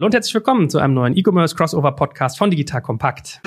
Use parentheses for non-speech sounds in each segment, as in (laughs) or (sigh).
Und herzlich willkommen zu einem neuen E-Commerce Crossover Podcast von Digital Kompakt.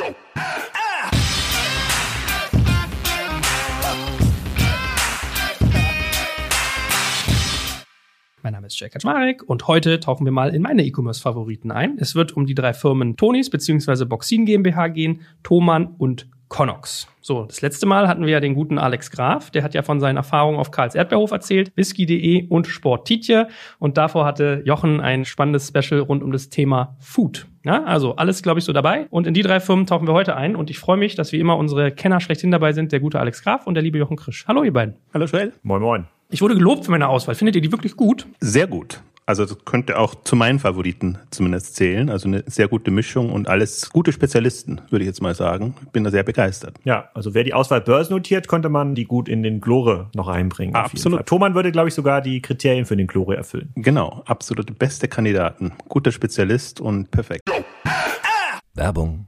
Mein Name ist Jake Kaczmarek und heute tauchen wir mal in meine E-Commerce-Favoriten ein. Es wird um die drei Firmen Tonis bzw. Boxin GmbH gehen, Thomann und Connox. So, das letzte Mal hatten wir ja den guten Alex Graf, der hat ja von seinen Erfahrungen auf Karls Erdbeerhof erzählt, whisky.de und Sport Tietje und davor hatte Jochen ein spannendes Special rund um das Thema Food. Ja, also alles, glaube ich, so dabei. Und in die drei Firmen tauchen wir heute ein. Und ich freue mich, dass wie immer unsere Kenner schlechthin dabei sind, der gute Alex Graf und der liebe Jochen Krisch. Hallo, ihr beiden. Hallo, Joel. Moin, moin. Ich wurde gelobt für meine Auswahl. Findet ihr die wirklich gut? Sehr gut. Also das könnte auch zu meinen Favoriten zumindest zählen. Also eine sehr gute Mischung und alles gute Spezialisten, würde ich jetzt mal sagen. Ich bin da sehr begeistert. Ja, also wer die Auswahl börsennotiert, konnte man die gut in den Glore noch einbringen. Absolut. Thomann würde, glaube ich, sogar die Kriterien für den Glore erfüllen. Genau, absolute beste Kandidaten. Guter Spezialist und perfekt. Werbung.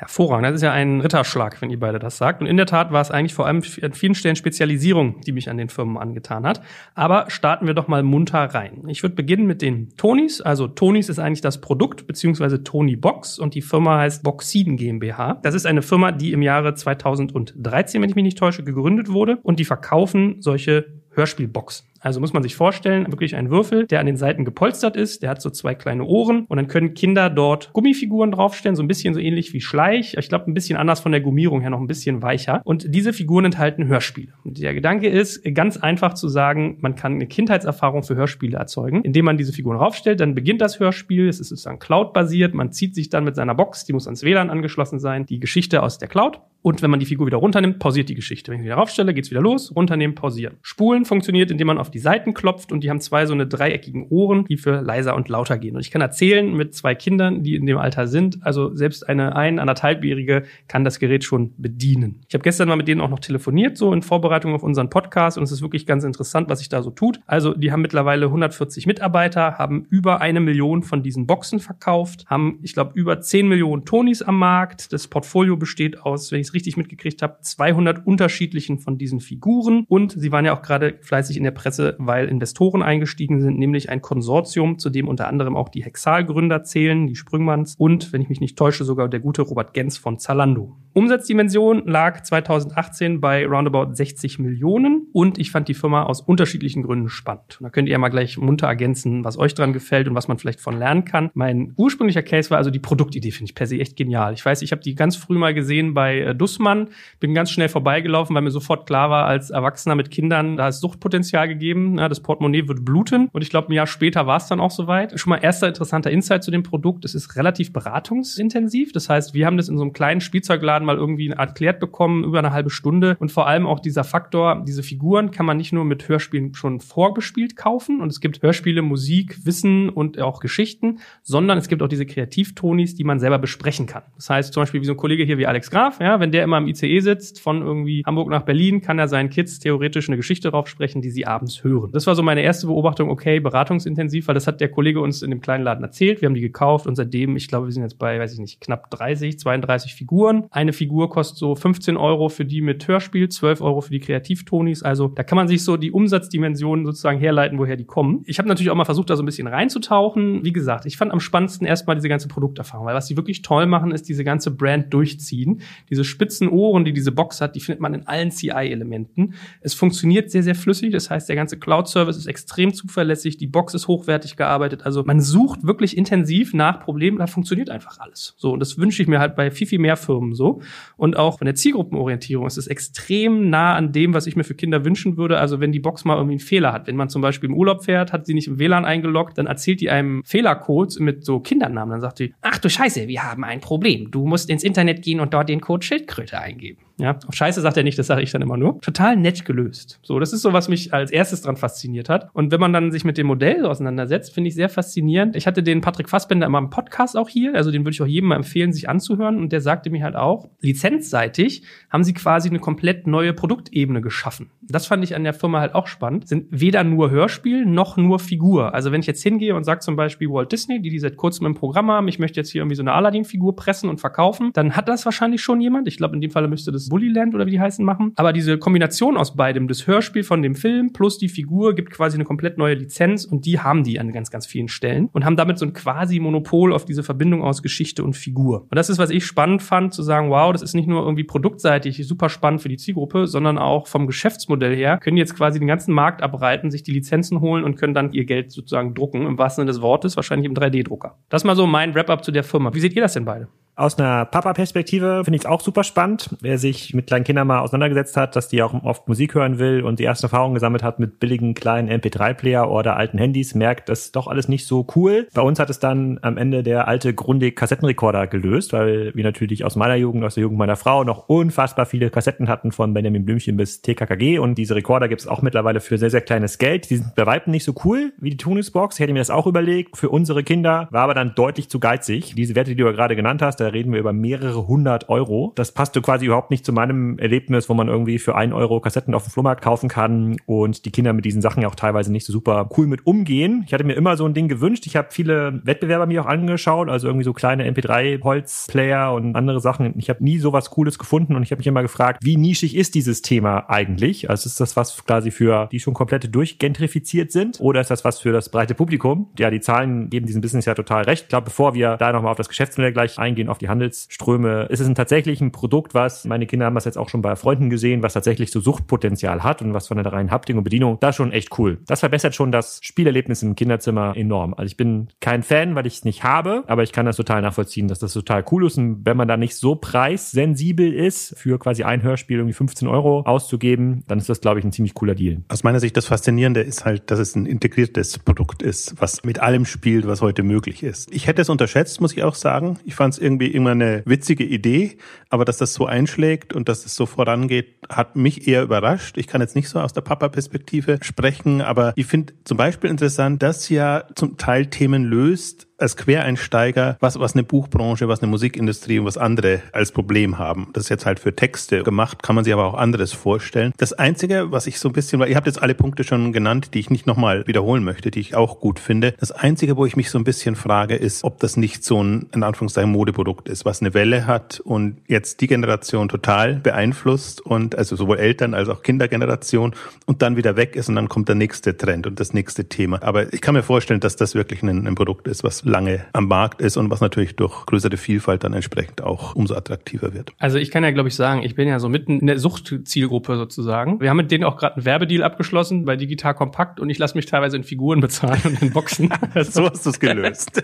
Hervorragend. Das ist ja ein Ritterschlag, wenn ihr beide das sagt. Und in der Tat war es eigentlich vor allem an vielen Stellen Spezialisierung, die mich an den Firmen angetan hat. Aber starten wir doch mal munter rein. Ich würde beginnen mit den Tonys. Also Tonys ist eigentlich das Produkt, beziehungsweise Tony Box. Und die Firma heißt Boxiden GmbH. Das ist eine Firma, die im Jahre 2013, wenn ich mich nicht täusche, gegründet wurde. Und die verkaufen solche Hörspielboxen. Also muss man sich vorstellen, wirklich ein Würfel, der an den Seiten gepolstert ist, der hat so zwei kleine Ohren und dann können Kinder dort Gummifiguren draufstellen, so ein bisschen so ähnlich wie Schleich. Ich glaube, ein bisschen anders von der Gummierung her, noch ein bisschen weicher. Und diese Figuren enthalten Hörspiele. Und der Gedanke ist, ganz einfach zu sagen, man kann eine Kindheitserfahrung für Hörspiele erzeugen, indem man diese Figuren draufstellt. Dann beginnt das Hörspiel, es ist sozusagen Cloud-basiert, man zieht sich dann mit seiner Box, die muss ans WLAN angeschlossen sein, die Geschichte aus der Cloud. Und wenn man die Figur wieder runternimmt, pausiert die Geschichte. Wenn ich wieder raufstelle, geht's wieder los, runternehmen, pausieren. Spulen funktioniert, indem man auf die Seiten klopft und die haben zwei so eine dreieckigen Ohren, die für leiser und lauter gehen. Und ich kann erzählen mit zwei Kindern, die in dem Alter sind, also selbst eine ein, anderthalbjährige kann das Gerät schon bedienen. Ich habe gestern mal mit denen auch noch telefoniert, so in Vorbereitung auf unseren Podcast und es ist wirklich ganz interessant, was sich da so tut. Also die haben mittlerweile 140 Mitarbeiter, haben über eine Million von diesen Boxen verkauft, haben, ich glaube, über 10 Millionen Tonis am Markt. Das Portfolio besteht aus, wenn ich es richtig mitgekriegt habe, 200 unterschiedlichen von diesen Figuren. Und sie waren ja auch gerade fleißig in der Presse, weil Investoren eingestiegen sind, nämlich ein Konsortium, zu dem unter anderem auch die Hexal-Gründer zählen, die Sprüngmanns und, wenn ich mich nicht täusche, sogar der gute Robert Gens von Zalando. Umsatzdimension lag 2018 bei roundabout 60 Millionen und ich fand die Firma aus unterschiedlichen Gründen spannend. Und da könnt ihr ja mal gleich munter ergänzen, was euch dran gefällt und was man vielleicht von lernen kann. Mein ursprünglicher Case war also die Produktidee, finde ich per se echt genial. Ich weiß, ich habe die ganz früh mal gesehen bei äh, Dussmann, bin ganz schnell vorbeigelaufen, weil mir sofort klar war, als Erwachsener mit Kindern, da ist Suchtpotenzial gegeben, ja, das Portemonnaie wird bluten und ich glaube, ein Jahr später war es dann auch soweit. Schon mal erster interessanter Insight zu dem Produkt, es ist relativ beratungsintensiv, das heißt, wir haben das in so einem kleinen Spielzeugladen mal irgendwie erklärt bekommen, über eine halbe Stunde und vor allem auch dieser Faktor, diese Figuren kann man nicht nur mit Hörspielen schon vorgespielt kaufen und es gibt Hörspiele, Musik, Wissen und auch Geschichten, sondern es gibt auch diese Kreativtonis, die man selber besprechen kann. Das heißt zum Beispiel wie so ein Kollege hier wie Alex Graf, ja, wenn der immer im ICE sitzt von irgendwie Hamburg nach Berlin, kann er seinen Kids theoretisch eine Geschichte drauf sprechen, die sie abends hören. Das war so meine erste Beobachtung, okay, beratungsintensiv, weil das hat der Kollege uns in dem kleinen Laden erzählt. Wir haben die gekauft und seitdem, ich glaube, wir sind jetzt bei, weiß ich nicht, knapp 30, 32 Figuren. Eine eine Figur kostet so 15 Euro für die mit Hörspiel, 12 Euro für die Kreativtonis. Also da kann man sich so die Umsatzdimensionen sozusagen herleiten, woher die kommen. Ich habe natürlich auch mal versucht, da so ein bisschen reinzutauchen. Wie gesagt, ich fand am spannendsten erstmal diese ganze Produkterfahrung, weil was sie wirklich toll machen, ist diese ganze Brand durchziehen. Diese spitzen Ohren, die diese Box hat, die findet man in allen CI-Elementen. Es funktioniert sehr, sehr flüssig. Das heißt, der ganze Cloud-Service ist extrem zuverlässig. Die Box ist hochwertig gearbeitet. Also man sucht wirklich intensiv nach Problemen. Da funktioniert einfach alles. So. Und das wünsche ich mir halt bei viel, viel mehr Firmen so. Und auch von der Zielgruppenorientierung ist es extrem nah an dem, was ich mir für Kinder wünschen würde. Also wenn die Box mal irgendwie einen Fehler hat. Wenn man zum Beispiel im Urlaub fährt, hat sie nicht im WLAN eingeloggt, dann erzählt die einem Fehlercode mit so Kindernamen. Dann sagt die, ach du Scheiße, wir haben ein Problem. Du musst ins Internet gehen und dort den Code Schildkröte eingeben. Ja, auf Scheiße sagt er nicht, das sage ich dann immer nur. Total nett gelöst. So, das ist so, was mich als erstes dran fasziniert hat. Und wenn man dann sich mit dem Modell auseinandersetzt, finde ich sehr faszinierend. Ich hatte den Patrick Fassbender immer im Podcast auch hier, also den würde ich auch jedem mal empfehlen, sich anzuhören. Und der sagte mir halt auch, lizenzseitig haben sie quasi eine komplett neue Produktebene geschaffen. Das fand ich an der Firma halt auch spannend. Sind weder nur Hörspiel noch nur Figur. Also wenn ich jetzt hingehe und sage zum Beispiel Walt Disney, die die seit kurzem im Programm haben, ich möchte jetzt hier irgendwie so eine Aladdin-Figur pressen und verkaufen, dann hat das wahrscheinlich schon jemand. Ich glaube, in dem Fall müsste das Bullyland oder wie die heißen machen. Aber diese Kombination aus beidem, das Hörspiel von dem Film plus die Figur, gibt quasi eine komplett neue Lizenz und die haben die an ganz, ganz vielen Stellen und haben damit so ein quasi Monopol auf diese Verbindung aus Geschichte und Figur. Und das ist, was ich spannend fand, zu sagen, wow, das ist nicht nur irgendwie produktseitig super spannend für die Zielgruppe, sondern auch vom Geschäftsmodell her können jetzt quasi den ganzen Markt abreiten, sich die Lizenzen holen und können dann ihr Geld sozusagen drucken, im wahrsten Sinne des Wortes, wahrscheinlich im 3D-Drucker. Das mal so mein Wrap-up zu der Firma. Wie seht ihr das denn beide? Aus einer Papa-Perspektive finde ich es auch super spannend. Wer sich mit kleinen Kindern mal auseinandergesetzt hat, dass die auch oft Musik hören will und die ersten Erfahrungen gesammelt hat mit billigen kleinen MP3-Player oder alten Handys, merkt, das ist doch alles nicht so cool. Bei uns hat es dann am Ende der alte Grundig-Kassettenrekorder gelöst, weil wir natürlich aus meiner Jugend, aus der Jugend meiner Frau noch unfassbar viele Kassetten hatten von Benjamin Blümchen bis TKKG und diese Rekorder gibt es auch mittlerweile für sehr, sehr kleines Geld. Die sind bei Weitem nicht so cool wie die Tuningsbox. Ich hätte mir das auch überlegt. Für unsere Kinder war aber dann deutlich zu geizig. Diese Werte, die du gerade genannt hast, reden wir über mehrere hundert Euro. Das passte quasi überhaupt nicht zu meinem Erlebnis, wo man irgendwie für einen Euro Kassetten auf dem Flohmarkt kaufen kann und die Kinder mit diesen Sachen ja auch teilweise nicht so super cool mit umgehen. Ich hatte mir immer so ein Ding gewünscht. Ich habe viele Wettbewerber mir auch angeschaut, also irgendwie so kleine MP3-Holzplayer und andere Sachen. Ich habe nie sowas Cooles gefunden und ich habe mich immer gefragt, wie nischig ist dieses Thema eigentlich? Also ist das was quasi für die schon komplett durchgentrifiziert sind oder ist das was für das breite Publikum? Ja, die Zahlen geben diesem Business ja total recht. Ich glaube, bevor wir da nochmal auf das Geschäftsmodell gleich eingehen, auf die Handelsströme, ist es ein tatsächlich ein Produkt, was meine Kinder haben das jetzt auch schon bei Freunden gesehen, was tatsächlich so Suchtpotenzial hat und was von der reinen Haptik und Bedienung, da schon echt cool. Das verbessert schon das Spielerlebnis im Kinderzimmer enorm. Also ich bin kein Fan, weil ich es nicht habe, aber ich kann das total nachvollziehen, dass das total cool ist und wenn man da nicht so preissensibel ist, für quasi ein Hörspiel irgendwie 15 Euro auszugeben, dann ist das, glaube ich, ein ziemlich cooler Deal. Aus meiner Sicht das Faszinierende ist halt, dass es ein integriertes Produkt ist, was mit allem spielt, was heute möglich ist. Ich hätte es unterschätzt, muss ich auch sagen. Ich fand es irgendwie immer eine witzige Idee, aber dass das so einschlägt und dass es so vorangeht, hat mich eher überrascht. Ich kann jetzt nicht so aus der Papa-Perspektive sprechen, aber ich finde zum Beispiel interessant, dass ja zum Teil Themen löst, als Quereinsteiger, was, was eine Buchbranche, was eine Musikindustrie und was andere als Problem haben. Das ist jetzt halt für Texte gemacht, kann man sich aber auch anderes vorstellen. Das Einzige, was ich so ein bisschen, weil ihr habt jetzt alle Punkte schon genannt, die ich nicht nochmal wiederholen möchte, die ich auch gut finde. Das Einzige, wo ich mich so ein bisschen frage, ist, ob das nicht so ein, in Anführungszeichen, Modeprodukt ist, was eine Welle hat und jetzt die Generation total beeinflusst und also sowohl Eltern als auch Kindergeneration und dann wieder weg ist und dann kommt der nächste Trend und das nächste Thema. Aber ich kann mir vorstellen, dass das wirklich ein, ein Produkt ist, was lange am Markt ist und was natürlich durch größere Vielfalt dann entsprechend auch umso attraktiver wird. Also ich kann ja, glaube ich, sagen, ich bin ja so mitten in der Suchtzielgruppe sozusagen. Wir haben mit denen auch gerade einen Werbedeal abgeschlossen bei Digital Kompakt und ich lasse mich teilweise in Figuren bezahlen und in Boxen. (laughs) so hast (laughs) du es gelöst.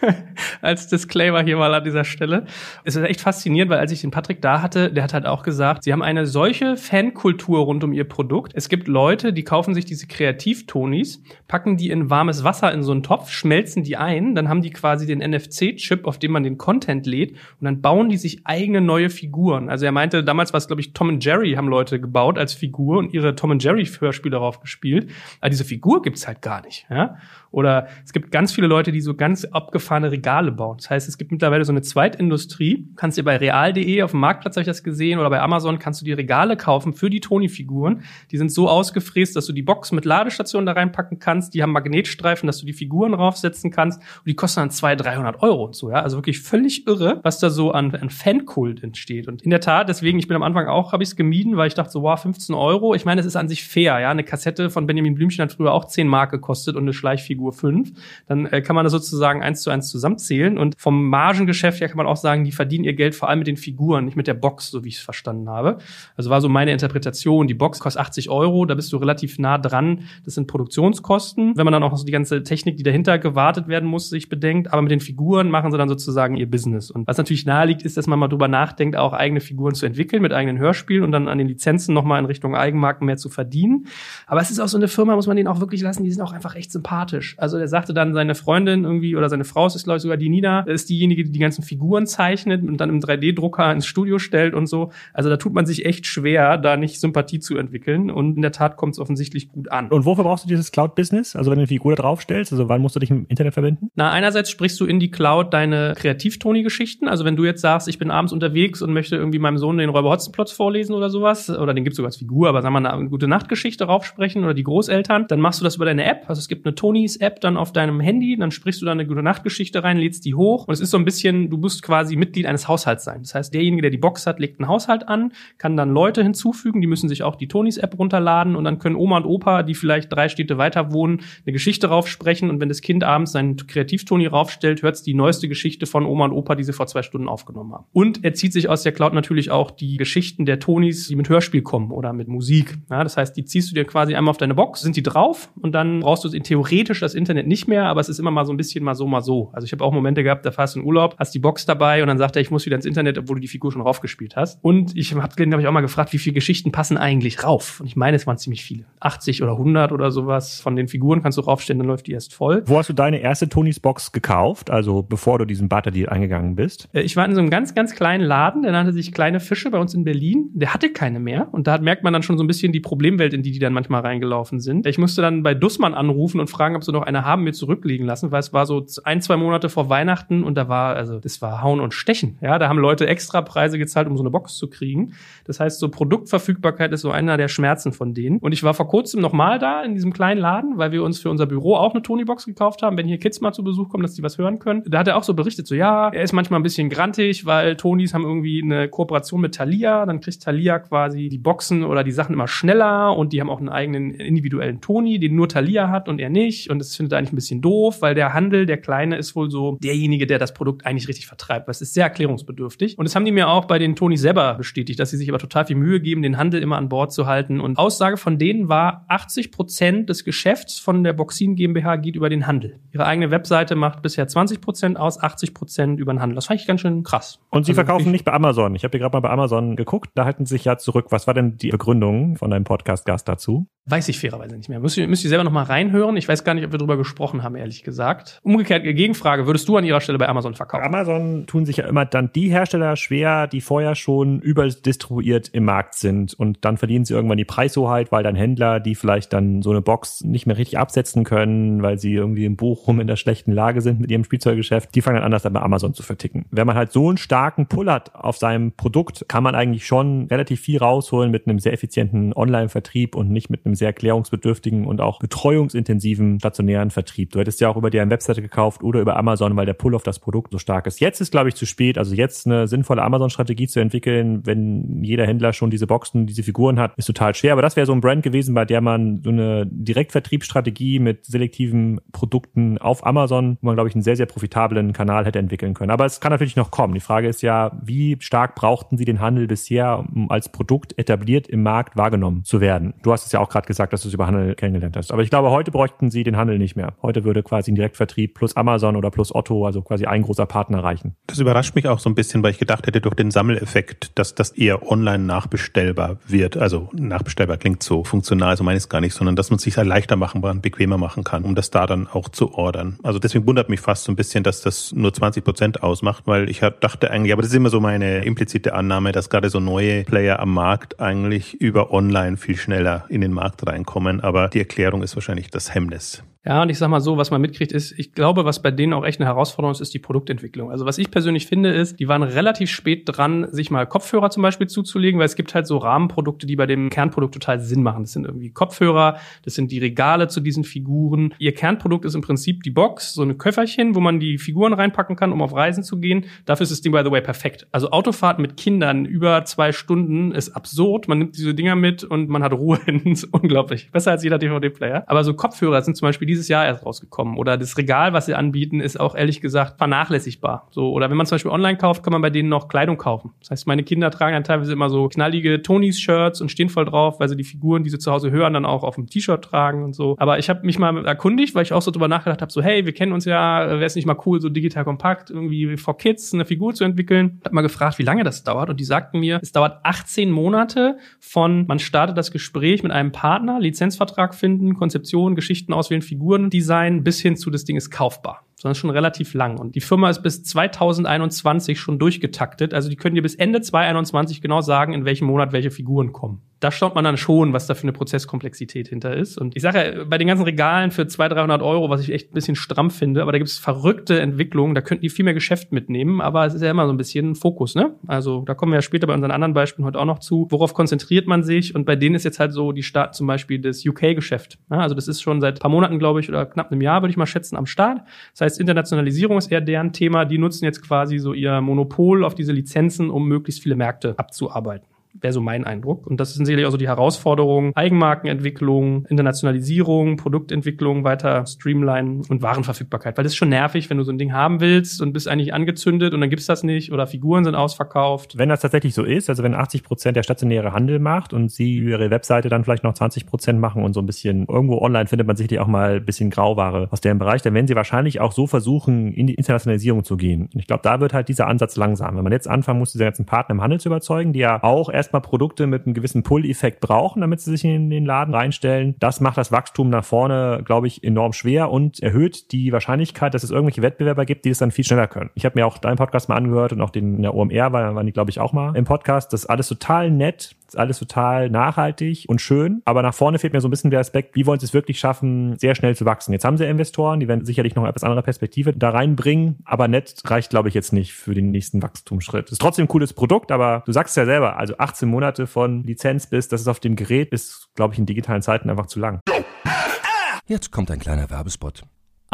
(laughs) als Disclaimer hier mal an dieser Stelle. Es ist echt faszinierend, weil als ich den Patrick da hatte, der hat halt auch gesagt, sie haben eine solche Fankultur rund um ihr Produkt. Es gibt Leute, die kaufen sich diese Kreativtonis, packen die in warmes Wasser in so einen Topf, schmelzen die ein, dann haben die quasi den NFC-Chip, auf dem man den Content lädt und dann bauen die sich eigene neue Figuren. Also er meinte, damals war es, glaube ich, Tom und Jerry haben Leute gebaut als Figur und ihre Tom und Jerry-Hörspiele darauf gespielt. Aber diese Figur gibt's halt gar nicht. Ja? Oder es gibt ganz viele Leute, die so ganz abgefahrene Regale bauen. Das heißt, es gibt mittlerweile so eine Zweitindustrie. Kannst dir bei real.de auf dem Marktplatz habe ich das gesehen oder bei Amazon kannst du die Regale kaufen für die Toni-Figuren. Die sind so ausgefräst, dass du die Box mit Ladestation da reinpacken kannst. Die haben Magnetstreifen, dass du die Figuren draufsetzen kannst. Und die kosten dann 200, 300 Euro und so. Ja, also wirklich völlig irre, was da so an, an Fankult entsteht. Und in der Tat, deswegen, ich bin am Anfang auch, habe ich es gemieden, weil ich dachte so, wow, 15 Euro. Ich meine, es ist an sich fair. Ja, eine Kassette von Benjamin Blümchen hat früher auch 10 Mark gekostet und eine Schleichfigur 5. Dann äh, kann man das sozusagen eins zu eins zusammenzählen. Und vom Margengeschäft her kann man auch sagen, die verdienen ihr Geld vor allem mit den Figuren, nicht mit der Box, so wie ich es verstanden habe. Also war so meine Interpretation. Die Box kostet 80 Euro, da bist du relativ nah dran. Das sind Produktionskosten. Wenn man dann auch so die ganze Technik, die dahinter gewartet werden muss, sich bedenkt. Aber mit den Figuren machen sie dann sozusagen ihr Business. Und was natürlich naheliegt, ist, dass man mal drüber nachdenkt, auch eigene Figuren zu entwickeln mit eigenen Hörspielen und dann an den Lizenzen nochmal in Richtung Eigenmarken mehr zu verdienen. Aber es ist auch so eine Firma, muss man denen auch wirklich lassen, die sind auch einfach echt sympathisch. Also der sagte dann, seine Freundin irgendwie oder seine Frau, ist glaube ich sogar die Nina, ist diejenige, die die ganzen Figuren zeichnet und dann im 3D-Drucker ins Studio stellt und so. Also da tut man sich echt schwer, da nicht Sympathie zu entwickeln. Und in der Tat kommt es offensichtlich gut an. Und wofür brauchst du dieses Cloud-Business? Also wenn du eine Figur da draufstellst, also wann musst du dich im Internet verbinden? Na, einerseits sprichst du in die Cloud deine Kreativtoni-Geschichten. Also wenn du jetzt sagst, ich bin abends unterwegs und möchte irgendwie meinem Sohn den Räuber Hotzenplotz vorlesen oder sowas, oder den gibt's sogar als Figur, aber sagen wir mal eine gute Nachtgeschichte raufsprechen oder die Großeltern, dann machst du das über deine App. Also es gibt eine Tonis-App dann auf deinem Handy, dann sprichst du da eine gute Nachtgeschichte rein, lädst die hoch und es ist so ein bisschen, du musst quasi Mitglied eines Haushalts sein. Das heißt, derjenige, der die Box hat, legt einen Haushalt an, kann dann Leute hinzufügen, die müssen sich auch die Tonis-App runterladen und dann können Oma und Opa, die vielleicht drei Städte weiter wohnen, eine Geschichte raufsprechen und wenn das Kind abends seinen Kreativtoni raufstellt, hört's die neueste Geschichte von Oma und Opa, die sie vor zwei Stunden aufgenommen haben. Und er zieht sich aus der Cloud natürlich auch die Geschichten der Tonis, die mit Hörspiel kommen oder mit Musik. Ja, das heißt, die ziehst du dir quasi einmal auf deine Box, sind die drauf und dann brauchst du theoretisch das Internet nicht mehr, aber es ist immer mal so ein bisschen mal so, mal so. Also ich habe auch Momente gehabt, da fährst du in Urlaub, hast die Box dabei und dann sagt er, ich muss wieder ins Internet, obwohl du die Figur schon raufgespielt hast. Und ich habe hab ich auch mal gefragt, wie viele Geschichten passen eigentlich rauf? Und ich meine, es waren ziemlich viele. 80 oder 100 oder sowas von den Figuren kannst du raufstellen, dann läuft die erst voll. Wo hast du deine erste Tonys Box gekauft? Also bevor du diesen Barter-Deal eingegangen bist? Äh, Ich war in so einem ganz, ganz kleinen Laden, der nannte sich Kleine Fische bei uns in Berlin. Der hatte keine mehr. Und da merkt man dann schon so ein bisschen die Problemwelt, in die die dann manchmal reingelaufen sind. Ich musste dann bei Dussmann anrufen und fragen, ob sie noch eine haben mir zurücklegen lassen, weil es war so ein, zwei Monate vor Weihnachten und da war, also das war Hauen und Stechen. Ja, da haben Leute extra Preise gezahlt, um so eine Box zu kriegen. Das heißt, so Produktverfügbarkeit ist so einer der Schmerzen von denen. Und ich war vor kurzem nochmal da in diesem kleinen Laden, weil wir uns für unser Büro auch eine Tony-Box gekauft haben, wenn hier Kids mal zu Besuch kommen, dass die was hören können. Da hat er auch so berichtet, so ja, er ist manchmal ein bisschen grantig, weil Tonys haben irgendwie eine Kooperation mit Thalia. Dann kriegt Thalia quasi die Boxen oder die Sachen immer schneller und die haben auch einen eigenen individuellen Toni, den nur Thalia hat und er nicht. Und das findet er eigentlich ein bisschen doof, weil der Handel, der Kleine, ist wohl so derjenige, der das Produkt eigentlich richtig vertreibt. Das ist sehr erklärungsbedürftig. Und das haben die mir auch bei den Tonys selber bestätigt, dass sie sich aber total viel Mühe geben, den Handel immer an Bord zu halten. Und Aussage von denen war, 80 Prozent des Geschäfts von der Boxin GmbH geht über den Handel. Ihre eigene Webseite macht bisher 20 Prozent aus, 80 Prozent über den Handel. Das fand ich ganz schön krass. Und sie Also verkaufen ich- nicht bei Amazon. Ich habe dir gerade mal bei Amazon geguckt, da halten sie sich ja zurück. Was war denn die Begründung von deinem Podcast-Gast dazu? Weiß ich fairerweise nicht mehr. Müsst ihr, müsst ihr selber noch mal reinhören. Ich weiß gar nicht, ob wir drüber gesprochen haben, ehrlich gesagt. Umgekehrt, Gegenfrage, würdest du an ihrer Stelle bei Amazon verkaufen? Amazon tun sich ja immer dann die Hersteller schwer, die vorher schon überdistribuiert im Markt sind und dann verlieren sie irgendwann die Preishoheit, weil dann Händler, die vielleicht dann so eine Box nicht mehr richtig absetzen können, weil sie irgendwie im Bochum in der schlechten Lage sind mit ihrem Spielzeuggeschäft, die fangen dann an, das dann bei Amazon zu verticken. Wenn man halt so einen starken Pull hat auf seinem Produkt, kann man eigentlich schon relativ viel rausholen mit einem sehr effizienten Online-Vertrieb und nicht mit einem sehr klärungsbedürftigen und auch betreuungsintensiven stationären Vertrieb. Du hättest ja auch über deren Webseite gekauft oder über Amazon, weil der Pull auf das Produkt so stark ist. Jetzt ist, glaube ich, zu spät. Also jetzt eine sinnvolle Amazon-Strategie zu entwickeln, wenn jeder Händler schon diese Boxen, diese Figuren hat, ist total schwer. Aber das wäre so ein Brand gewesen, bei der man so eine Direktvertriebsstrategie mit selektiven Produkten auf Amazon, wo man, glaube ich, einen sehr, sehr profitablen Kanal hätte entwickeln können. Aber es kann natürlich noch kommen. Die Frage ist ja, wie stark brauchten Sie den Handel bisher, um als Produkt etabliert im Markt wahrgenommen zu werden? Du hast es ja auch gerade gesagt, dass du es über Handel kennengelernt hast. Aber ich glaube, heute bräuchten Sie den Handel nicht mehr. Heute würde quasi ein Direktvertrieb plus Amazon oder plus Otto, also quasi ein großer Partner reichen. Das überrascht mich auch so ein bisschen, weil ich gedacht hätte, durch den Sammeleffekt, dass das eher online nachbestellbar wird. Also nachbestellbar klingt so funktional, so meine ich es gar nicht, sondern dass man es sich halt leichter machen kann, bequemer machen kann, um das da dann auch zu ordern. Also deswegen wundert mich fast so ein bisschen, dass das nur 20 Prozent ausmacht, weil ich hab- dachte eigentlich, aber das ist immer so meine implizite Annahme, dass gerade so neue Player am Markt eigentlich über online viel schneller in den Markt reinkommen, aber die Erklärung ist wahrscheinlich das Hemmnis. Ja, und ich sag mal so, was man mitkriegt, ist, ich glaube, was bei denen auch echt eine Herausforderung ist, ist die Produktentwicklung. Also was ich persönlich finde, ist, die waren relativ spät dran, sich mal Kopfhörer zum Beispiel zuzulegen, weil es gibt halt so Rahmenprodukte, die bei dem Kernprodukt total Sinn machen. Das sind irgendwie Kopfhörer, das sind die Regale zu diesen Figuren. Ihr Kernprodukt ist im Prinzip die Box, so eine Köfferchen, wo man die Figuren reinpacken kann, um auf Reisen zu gehen. Dafür ist das Ding, by the way, perfekt. Also Autofahrt mit Kindern über zwei Stunden ist absurd. Man nimmt diese Dinger mit und man hat Ruhe (laughs) unglaublich. Besser als jeder DVD-Player. Aber so Kopfhörer sind zum Beispiel dieses Jahr erst rausgekommen. Oder das Regal, was sie anbieten, ist auch ehrlich gesagt vernachlässigbar. So, oder wenn man zum Beispiel online kauft, kann man bei denen noch Kleidung kaufen. Das heißt, meine Kinder tragen dann teilweise immer so knallige Tonys-Shirts und stehen voll drauf, weil sie die Figuren, die sie zu Hause hören, dann auch auf dem T-Shirt tragen und so. Aber ich habe mich mal erkundigt, weil ich auch so drüber nachgedacht habe, so hey, wir kennen uns ja, wäre es nicht mal cool, so digital kompakt irgendwie for Kids eine Figur zu entwickeln. Hab mal gefragt, wie lange das dauert und die sagten mir, es dauert 18 Monate von man startet das Gespräch mit einem Partner, Lizenzvertrag finden, Konzeption, Geschichten auswählen, Figuren Design bis hin zu das Ding ist kaufbar sondern schon relativ lang. Und die Firma ist bis 2021 schon durchgetaktet. Also die können dir bis Ende 2021 genau sagen, in welchem Monat welche Figuren kommen. Da schaut man dann schon, was da für eine Prozesskomplexität hinter ist. Und ich sage ja, bei den ganzen Regalen für 200, 300 Euro, was ich echt ein bisschen stramm finde, aber da gibt es verrückte Entwicklungen, da könnten die viel mehr Geschäft mitnehmen, aber es ist ja immer so ein bisschen Fokus, ne? Also da kommen wir ja später bei unseren anderen Beispielen heute auch noch zu. Worauf konzentriert man sich? Und bei denen ist jetzt halt so, die starten zum Beispiel das UK-Geschäft. Ja, also das ist schon seit paar Monaten, glaube ich, oder knapp einem Jahr, würde ich mal schätzen, am Start. Das heißt, Internationalisierung ist eher deren Thema. Die nutzen jetzt quasi so ihr Monopol auf diese Lizenzen, um möglichst viele Märkte abzuarbeiten wäre so mein Eindruck. Und das sind sicherlich auch so die Herausforderungen, Eigenmarkenentwicklung, Internationalisierung, Produktentwicklung, weiter streamline und Warenverfügbarkeit. Weil das ist schon nervig, wenn du so ein Ding haben willst und bist eigentlich angezündet und dann gibt's das nicht oder Figuren sind ausverkauft. Wenn das tatsächlich so ist, also wenn 80 Prozent der stationäre Handel macht und sie ihre Webseite dann vielleicht noch 20 Prozent machen und so ein bisschen irgendwo online findet man sicherlich auch mal ein bisschen Grauware aus deren Bereich, dann werden sie wahrscheinlich auch so versuchen, in die Internationalisierung zu gehen. Und ich glaube, da wird halt dieser Ansatz langsam. Wenn man jetzt anfangen muss, diese ganzen Partner im Handel zu überzeugen, die ja auch erst erstmal Produkte mit einem gewissen Pull-Effekt brauchen, damit sie sich in den Laden reinstellen. Das macht das Wachstum nach vorne, glaube ich, enorm schwer und erhöht die Wahrscheinlichkeit, dass es irgendwelche Wettbewerber gibt, die es dann viel schneller können. Ich habe mir auch deinen Podcast mal angehört und auch den in der OMR, weil waren die, glaube ich, auch mal im Podcast. Das ist alles total nett, ist alles total nachhaltig und schön, aber nach vorne fehlt mir so ein bisschen der Aspekt, wie wollen sie es wirklich schaffen, sehr schnell zu wachsen. Jetzt haben sie Investoren, die werden sicherlich noch etwas andere Perspektive da reinbringen, aber nett reicht, glaube ich, jetzt nicht für den nächsten Wachstumsschritt. Ist trotzdem ein cooles Produkt, aber du sagst ja selber, also 18 Monate von Lizenz bis das ist auf dem Gerät ist, glaube ich, in digitalen Zeiten einfach zu lang. Jetzt kommt ein kleiner Werbespot.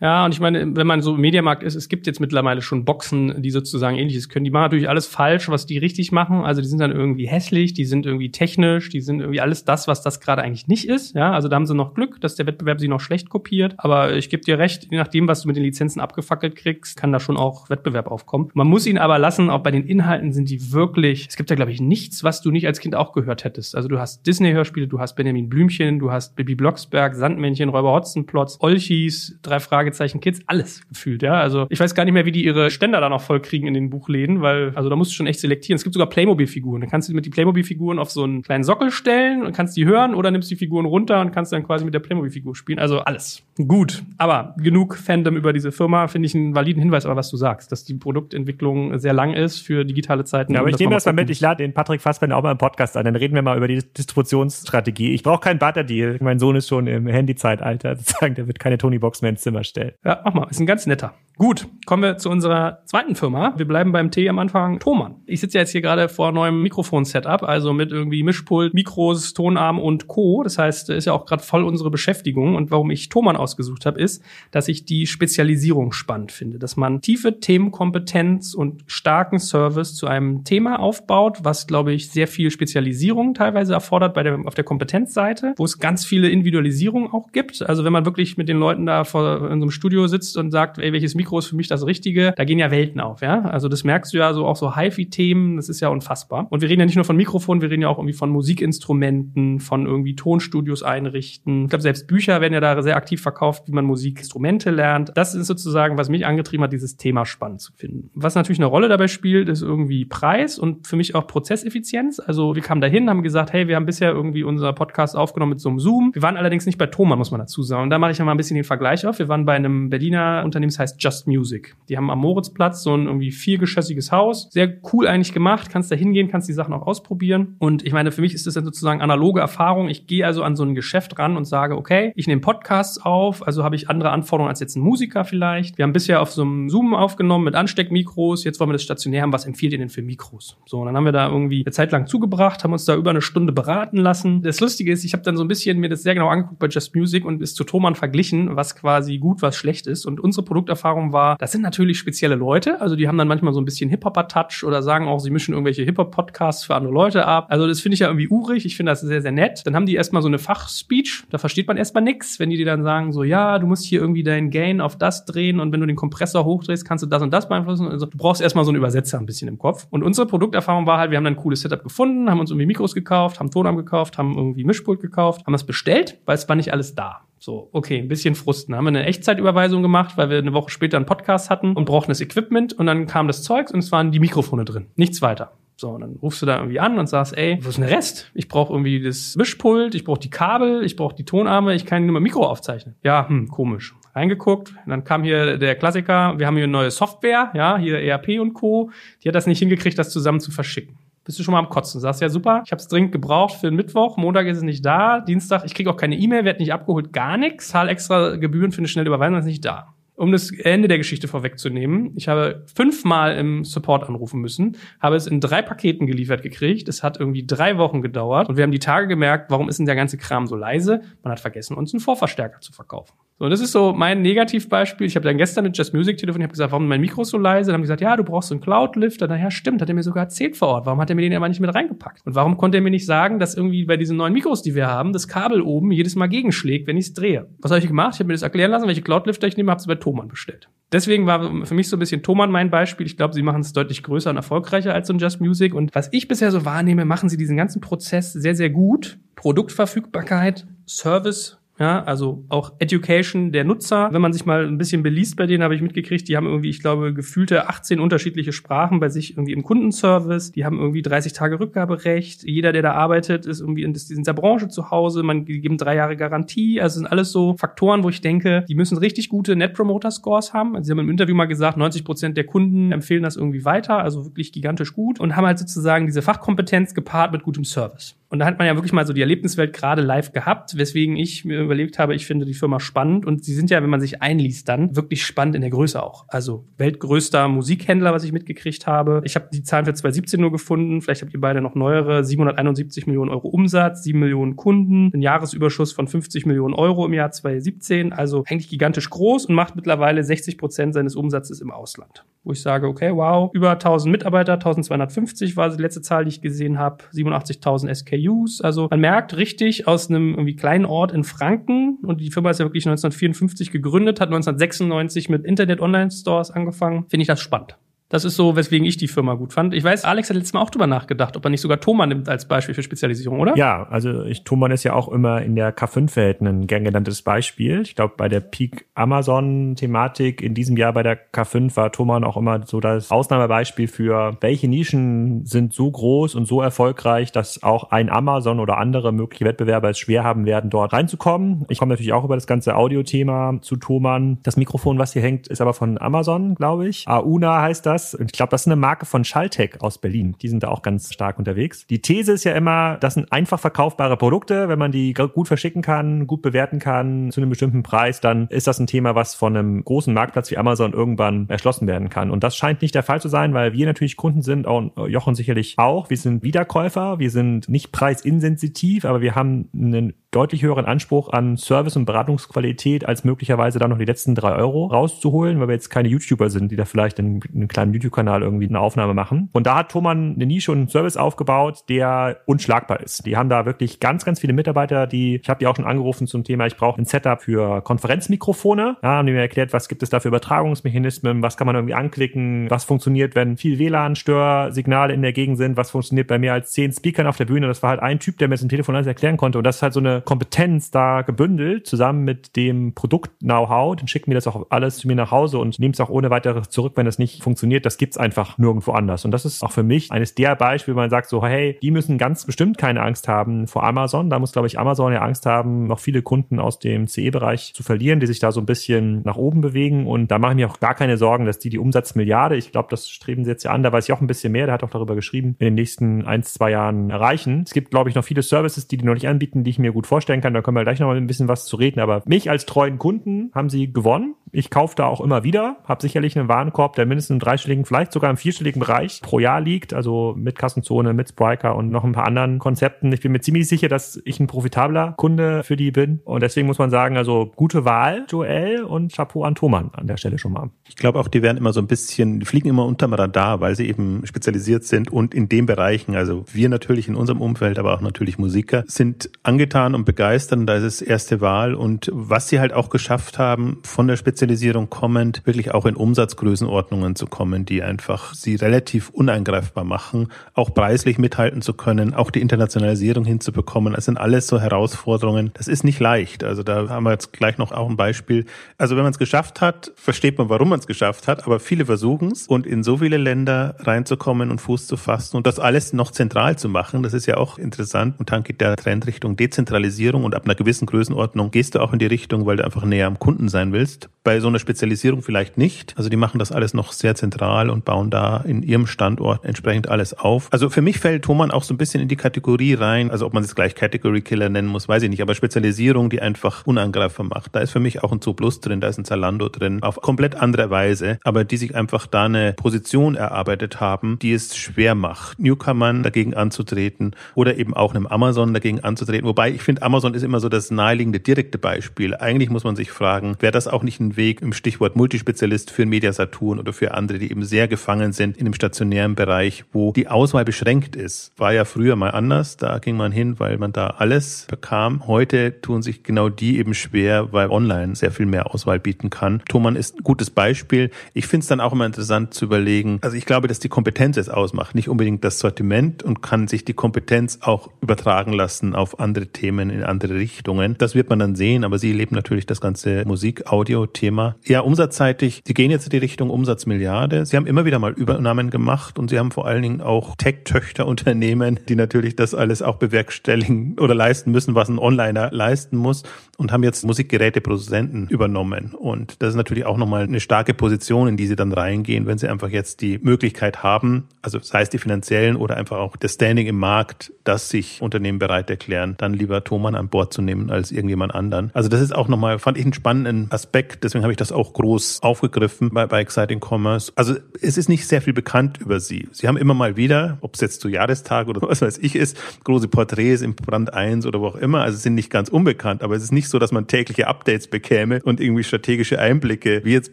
Ja, und ich meine, wenn man so im Mediamarkt ist, es gibt jetzt mittlerweile schon Boxen, die sozusagen ähnliches können. Die machen natürlich alles falsch, was die richtig machen. Also die sind dann irgendwie hässlich, die sind irgendwie technisch, die sind irgendwie alles das, was das gerade eigentlich nicht ist. Ja, also da haben sie noch Glück, dass der Wettbewerb sie noch schlecht kopiert. Aber ich gebe dir recht, je nachdem, was du mit den Lizenzen abgefackelt kriegst, kann da schon auch Wettbewerb aufkommen. Man muss ihn aber lassen, auch bei den Inhalten sind die wirklich, es gibt da glaube ich nichts, was du nicht als Kind auch gehört hättest. Also du hast Disney-Hörspiele, du hast Benjamin Blümchen, du hast Bibi Blocksberg, Sandmännchen, Räuber Hotzenplotz, Olchis, drei Fragezeichen, Fragezeichen Kids, alles gefühlt, ja. Also ich weiß gar nicht mehr, wie die ihre Ständer da noch voll kriegen in den Buchläden, weil, also da musst du schon echt selektieren. Es gibt sogar Playmobil-Figuren. Da kannst du mit die Playmobil-Figuren auf so einen kleinen Sockel stellen und kannst die hören oder nimmst die Figuren runter und kannst dann quasi mit der Playmobil-Figur spielen. Also alles. Gut. Aber genug Fandom über diese Firma, finde ich einen validen Hinweis, aber was du sagst, dass die Produktentwicklung sehr lang ist für digitale Zeiten. Ja, aber ich nehme das mal mit. Ich lade den Patrick Fassbender auch mal im Podcast ein. Dann reden wir mal über die Distributionsstrategie. Ich brauche keinen Barter-Deal. Mein Sohn ist schon im Handy-Zeitalter. (laughs) Sozusagen, der wird keine Tony-Box mehr ins Zimmer stellen. Ja, mach mal. Ist ein ganz netter. Gut, kommen wir zu unserer zweiten Firma. Wir bleiben beim T am Anfang. Thomann. Ich sitze ja jetzt hier gerade vor neuem Mikrofon-Setup, also mit irgendwie Mischpult, Mikros, Tonarm und Co. Das heißt, ist ja auch gerade voll unsere Beschäftigung. Und warum ich Thomann ausgesucht habe, ist, dass ich die Spezialisierung spannend finde, dass man tiefe Themenkompetenz und starken Service zu einem Thema aufbaut, was, glaube ich, sehr viel Spezialisierung teilweise erfordert bei der, auf der Kompetenzseite, wo es ganz viele Individualisierung auch gibt. Also wenn man wirklich mit den Leuten da vor in so einem Studio sitzt und sagt, ey, welches Mikro ist für mich das Richtige, da gehen ja Welten auf, ja. Also das merkst du ja so auch so HiFi-Themen, das ist ja unfassbar. Und wir reden ja nicht nur von Mikrofonen, wir reden ja auch irgendwie von Musikinstrumenten, von irgendwie Tonstudios einrichten. Ich glaube, selbst Bücher werden ja da sehr aktiv verkauft, wie man Musikinstrumente lernt. Das ist sozusagen, was mich angetrieben hat, dieses Thema spannend zu finden. Was natürlich eine Rolle dabei spielt, ist irgendwie Preis und für mich auch Prozesseffizienz. Also wir kamen dahin, haben gesagt, hey, wir haben bisher irgendwie unser Podcast aufgenommen mit so einem Zoom. Wir waren allerdings nicht bei Thomann, muss man dazu sagen. Und da mache ich ja mal ein bisschen den Vergleich auf. Wir waren bei einem Berliner Unternehmen, das heißt Just Music. Die haben am Moritzplatz so ein irgendwie viergeschossiges Haus. Sehr cool eigentlich gemacht. Kannst da hingehen, kannst die Sachen auch ausprobieren. Und ich meine, für mich ist das dann sozusagen analoge Erfahrung. Ich gehe also an so ein Geschäft ran und sage, okay, ich nehme Podcasts auf, also habe ich andere Anforderungen als jetzt ein Musiker vielleicht. Wir haben bisher auf so einem Zoom aufgenommen mit Ansteckmikros. Jetzt wollen wir das stationär haben. Was empfiehlt ihr denn für Mikros? So, und dann haben wir da irgendwie eine Zeit lang zugebracht, haben uns da über eine Stunde beraten lassen. Das Lustige ist, ich habe dann so ein bisschen mir das sehr genau angeguckt bei Just Music und ist zu Thomann verglichen, was quasi gut, was schlecht ist. Und unsere Produkterfahrung war, das sind natürlich spezielle Leute. Also die haben dann manchmal so ein bisschen Hip-Hopper-Touch oder sagen auch, sie mischen irgendwelche Hip-Hop-Podcasts für andere Leute ab. Also das finde ich ja irgendwie urig. Ich finde das sehr, sehr nett. Dann haben die erstmal so eine Fachspeech. Da versteht man erstmal nix, wenn die dir dann sagen, so, ja, du musst hier irgendwie deinen Gain auf das drehen und wenn du den Kompressor hochdrehst, kannst du das und das beeinflussen. Also du brauchst erstmal so einen Übersetzer ein bisschen im Kopf. Und unsere Produkterfahrung war halt, wir haben dann ein cooles Setup gefunden, haben uns irgendwie Mikros gekauft, haben Tonarm gekauft, haben irgendwie Mischpult gekauft, haben es bestellt, weil es war nicht alles da. So, okay, ein bisschen Frusten. Haben wir eine Echtzeitüberweisung gemacht, weil wir eine Woche später einen Podcast hatten und brauchten das Equipment und dann kam das Zeugs und es waren die Mikrofone drin. Nichts weiter. So, und dann rufst du da irgendwie an und sagst, ey, wo ist denn der Rest? Ich brauche irgendwie das Mischpult, ich brauche die Kabel, ich brauche die Tonarme, ich kann nur mal Mikro aufzeichnen. Ja, hm, komisch. Reingeguckt, dann kam hier der Klassiker, wir haben hier eine neue Software, ja, hier ERP und Co. Die hat das nicht hingekriegt, das zusammen zu verschicken bist du schon mal am Kotzen. Sagst ja super, ich habe es dringend gebraucht für den Mittwoch, Montag ist es nicht da, Dienstag, ich krieg auch keine E-Mail, werd nicht abgeholt, gar nichts, zahl extra Gebühren für eine schnelle Überweisung, ist nicht da. Um das Ende der Geschichte vorwegzunehmen, ich habe fünfmal im Support anrufen müssen, habe es in drei Paketen geliefert gekriegt. Es hat irgendwie drei Wochen gedauert und wir haben die Tage gemerkt, warum ist denn der ganze Kram so leise? Man hat vergessen, uns einen Vorverstärker zu verkaufen. So, und das ist so mein Negativbeispiel. Ich habe dann gestern mit Just Music telefoniert, habe gesagt, warum ist mein Mikro so leise? Dann haben die gesagt, ja, du brauchst so einen Cloud-Lifter. Naja, stimmt, hat er mir sogar erzählt vor Ort. Warum hat er mir den aber nicht mit reingepackt? Und warum konnte er mir nicht sagen, dass irgendwie bei diesen neuen Mikros, die wir haben, das Kabel oben jedes Mal gegenschlägt, wenn ich es drehe? Was habe ich gemacht? Ich habe mir das erklären lassen, welche Cloud-Lifter ich nehme, habe es bei Thomann bestellt. Deswegen war für mich so ein bisschen Thomann mein Beispiel. Ich glaube, sie machen es deutlich größer und erfolgreicher als so ein Just Music. Und was ich bisher so wahrnehme, machen sie diesen ganzen Prozess sehr, sehr gut. Produktverfügbarkeit, Service, ja, also auch Education der Nutzer. Wenn man sich mal ein bisschen beliest bei denen, habe ich mitgekriegt, die haben irgendwie, ich glaube, gefühlte 18 unterschiedliche Sprachen bei sich irgendwie im Kundenservice. Die haben irgendwie 30 Tage Rückgaberecht. Jeder, der da arbeitet, ist irgendwie in dieser Branche zu Hause. Man geben drei Jahre Garantie. Also sind alles so Faktoren, wo ich denke, die müssen richtig gute Net Promoter Scores haben. Also sie haben im Interview mal gesagt, 90 Prozent der Kunden empfehlen das irgendwie weiter. Also wirklich gigantisch gut und haben halt sozusagen diese Fachkompetenz gepaart mit gutem Service. Und da hat man ja wirklich mal so die Erlebniswelt gerade live gehabt, weswegen ich mir überlegt habe, ich finde die Firma spannend. Und sie sind ja, wenn man sich einliest, dann wirklich spannend in der Größe auch. Also weltgrößter Musikhändler, was ich mitgekriegt habe. Ich habe die Zahlen für 2017 nur gefunden. Vielleicht habt ihr beide noch neuere. 771 Millionen Euro Umsatz, 7 Millionen Kunden, ein Jahresüberschuss von 50 Millionen Euro im Jahr 2017. Also eigentlich gigantisch groß und macht mittlerweile 60 Prozent seines Umsatzes im Ausland. Wo ich sage, okay, wow, über 1000 Mitarbeiter, 1250 war die letzte Zahl, die ich gesehen habe, 87.000 SKU Use. Also man merkt richtig aus einem irgendwie kleinen Ort in Franken und die Firma ist ja wirklich 1954 gegründet, hat 1996 mit Internet-Online-Stores angefangen. Finde ich das spannend. Das ist so, weswegen ich die Firma gut fand. Ich weiß, Alex hat letztes Mal auch drüber nachgedacht, ob er nicht sogar Thomann nimmt als Beispiel für Spezialisierung, oder? Ja, also ich, Thomann ist ja auch immer in der K5-Welt ein gern genanntes Beispiel. Ich glaube, bei der Peak Amazon-Thematik in diesem Jahr bei der K5 war Thomann auch immer so das Ausnahmebeispiel für welche Nischen sind so groß und so erfolgreich, dass auch ein Amazon oder andere mögliche Wettbewerber es schwer haben werden, dort reinzukommen. Ich komme natürlich auch über das ganze Audio-Thema zu Thomann. Das Mikrofon, was hier hängt, ist aber von Amazon, glaube ich. Auna heißt das das. Ich glaube, das ist eine Marke von Schalltech aus Berlin. Die sind da auch ganz stark unterwegs. Die These ist ja immer, das sind einfach verkaufbare Produkte. Wenn man die gut verschicken kann, gut bewerten kann, zu einem bestimmten Preis, dann ist das ein Thema, was von einem großen Marktplatz wie Amazon irgendwann erschlossen werden kann. Und das scheint nicht der Fall zu sein, weil wir natürlich Kunden sind, und Jochen sicherlich auch. Wir sind Wiederkäufer, wir sind nicht preisinsensitiv, aber wir haben einen deutlich höheren Anspruch an Service und Beratungsqualität, als möglicherweise da noch die letzten drei Euro rauszuholen, weil wir jetzt keine YouTuber sind, die da vielleicht in einem kleinen YouTube-Kanal irgendwie eine Aufnahme machen. Und da hat Thomann eine Nische und einen Service aufgebaut, der unschlagbar ist. Die haben da wirklich ganz, ganz viele Mitarbeiter, die, ich habe die auch schon angerufen zum Thema, ich brauche ein Setup für Konferenzmikrofone. Ja, haben die mir erklärt, was gibt es da für Übertragungsmechanismen, was kann man irgendwie anklicken, was funktioniert, wenn viel WLAN-Störsignale in der Gegend sind, was funktioniert bei mehr als zehn Speakern auf der Bühne. Das war halt ein Typ, der mir das im Telefon alles erklären konnte. Und das ist halt so eine Kompetenz da gebündelt, zusammen mit dem Produkt-Know-how. Dann schicken wir das auch alles zu mir nach Hause und nehmen es auch ohne weiteres zurück, wenn das nicht funktioniert. Das gibt's einfach nirgendwo anders. Und das ist auch für mich eines der Beispiele, wo man sagt so, hey, die müssen ganz bestimmt keine Angst haben vor Amazon. Da muss, glaube ich, Amazon ja Angst haben, noch viele Kunden aus dem CE-Bereich zu verlieren, die sich da so ein bisschen nach oben bewegen. Und da mache ich mir auch gar keine Sorgen, dass die die Umsatzmilliarde, ich glaube, das streben sie jetzt ja an, da weiß ich auch ein bisschen mehr, der hat auch darüber geschrieben, in den nächsten ein, zwei Jahren erreichen. Es gibt, glaube ich, noch viele Services, die die noch nicht anbieten, die ich mir gut vorstellen kann. Da können wir gleich noch mal ein bisschen was zu reden. Aber mich als treuen Kunden haben sie gewonnen. Ich kaufe da auch immer wieder, habe sicherlich einen Warenkorb, der mindestens im dreistelligen, vielleicht sogar im vierstelligen Bereich pro Jahr liegt, also mit Kassenzone, mit Spriker und noch ein paar anderen Konzepten. Ich bin mir ziemlich sicher, dass ich ein profitabler Kunde für die bin. Und deswegen muss man sagen, also gute Wahl, Joel und Chapeau an Thomann an der Stelle schon mal. Ich glaube auch, die werden immer so ein bisschen, die fliegen immer unterm Radar, weil sie eben spezialisiert sind und in den Bereichen, also wir natürlich in unserem Umfeld, aber auch natürlich Musiker, sind angetan und Und da ist es erste Wahl. Und was sie halt auch geschafft haben, von der Spezialisierung kommend, wirklich auch in Umsatzgrößenordnungen zu kommen, die einfach sie relativ uneingreifbar machen, auch preislich mithalten zu können, auch die Internationalisierung hinzubekommen. Das sind alles so Herausforderungen. Das ist nicht leicht. Also da haben wir jetzt gleich noch auch ein Beispiel. Also wenn man es geschafft hat, versteht man, warum man es geschafft hat, aber viele versuchen es und in so viele Länder reinzukommen und Fuß zu fassen und das alles noch zentral zu machen, das ist ja auch interessant. Und dann geht der Trend Richtung Dezentralisierung und ab einer gewissen Größenordnung gehst du auch in die Richtung, weil du einfach näher am Kunden sein willst. Bei so einer Spezialisierung vielleicht nicht. Also die machen das alles noch sehr zentral und bauen da in ihrem Standort entsprechend alles auf. Also für mich fällt Thomann auch so ein bisschen in die Kategorie rein. Also ob man es gleich Category Killer nennen muss, weiß ich nicht. Aber Spezialisierung, die einfach unangreifbar macht. Da ist für mich auch ein Zooplus drin, da ist ein Zalando drin. Auf komplett andere Weise. Aber die sich einfach da eine Position erarbeitet haben, die es schwer macht, Newcomern dagegen anzutreten oder eben auch einem Amazon dagegen anzutreten. Wobei ich finde, Amazon ist immer so das naheliegende direkte Beispiel. Eigentlich muss man sich fragen, wäre das auch nicht ein Weg im Stichwort Multispezialist für Media Saturn oder für andere, die eben sehr gefangen sind in dem stationären Bereich, wo die Auswahl beschränkt ist. War ja früher mal anders. Da ging man hin, weil man da alles bekam. Heute tun sich genau die eben schwer, weil online sehr viel mehr Auswahl bieten kann. Thomann ist ein gutes Beispiel. Ich finde es dann auch immer interessant zu überlegen. Also ich glaube, dass die Kompetenz es ausmacht, nicht unbedingt das Sortiment und kann sich die Kompetenz auch übertragen lassen auf andere Themen in andere Richtungen. Das wird man dann sehen, aber sie leben natürlich das ganze Musik-Audio-Thema. Ja, umsatzseitig, sie gehen jetzt in die Richtung Umsatzmilliarde. Sie haben immer wieder mal Übernahmen gemacht und sie haben vor allen Dingen auch Tech-Töchterunternehmen, die natürlich das alles auch bewerkstelligen oder leisten müssen, was ein Onliner leisten muss und haben jetzt Musikgeräteproduzenten übernommen. Und das ist natürlich auch nochmal eine starke Position, in die sie dann reingehen, wenn sie einfach jetzt die Möglichkeit haben, also sei es die finanziellen oder einfach auch das Standing im Markt, dass sich Unternehmen bereit erklären, dann lieber Thomann an Bord zu nehmen als irgendjemand anderen. Also das ist auch nochmal, fand ich einen spannenden Aspekt, deswegen habe ich das auch groß aufgegriffen bei, bei Exciting Commerce. Also es ist nicht sehr viel bekannt über sie. Sie haben immer mal wieder, ob es jetzt zu Jahrestag oder (laughs) was weiß ich ist, große Porträts im Brand 1 oder wo auch immer, also sind nicht ganz unbekannt, aber es ist nicht so, dass man tägliche Updates bekäme und irgendwie strategische Einblicke, wie jetzt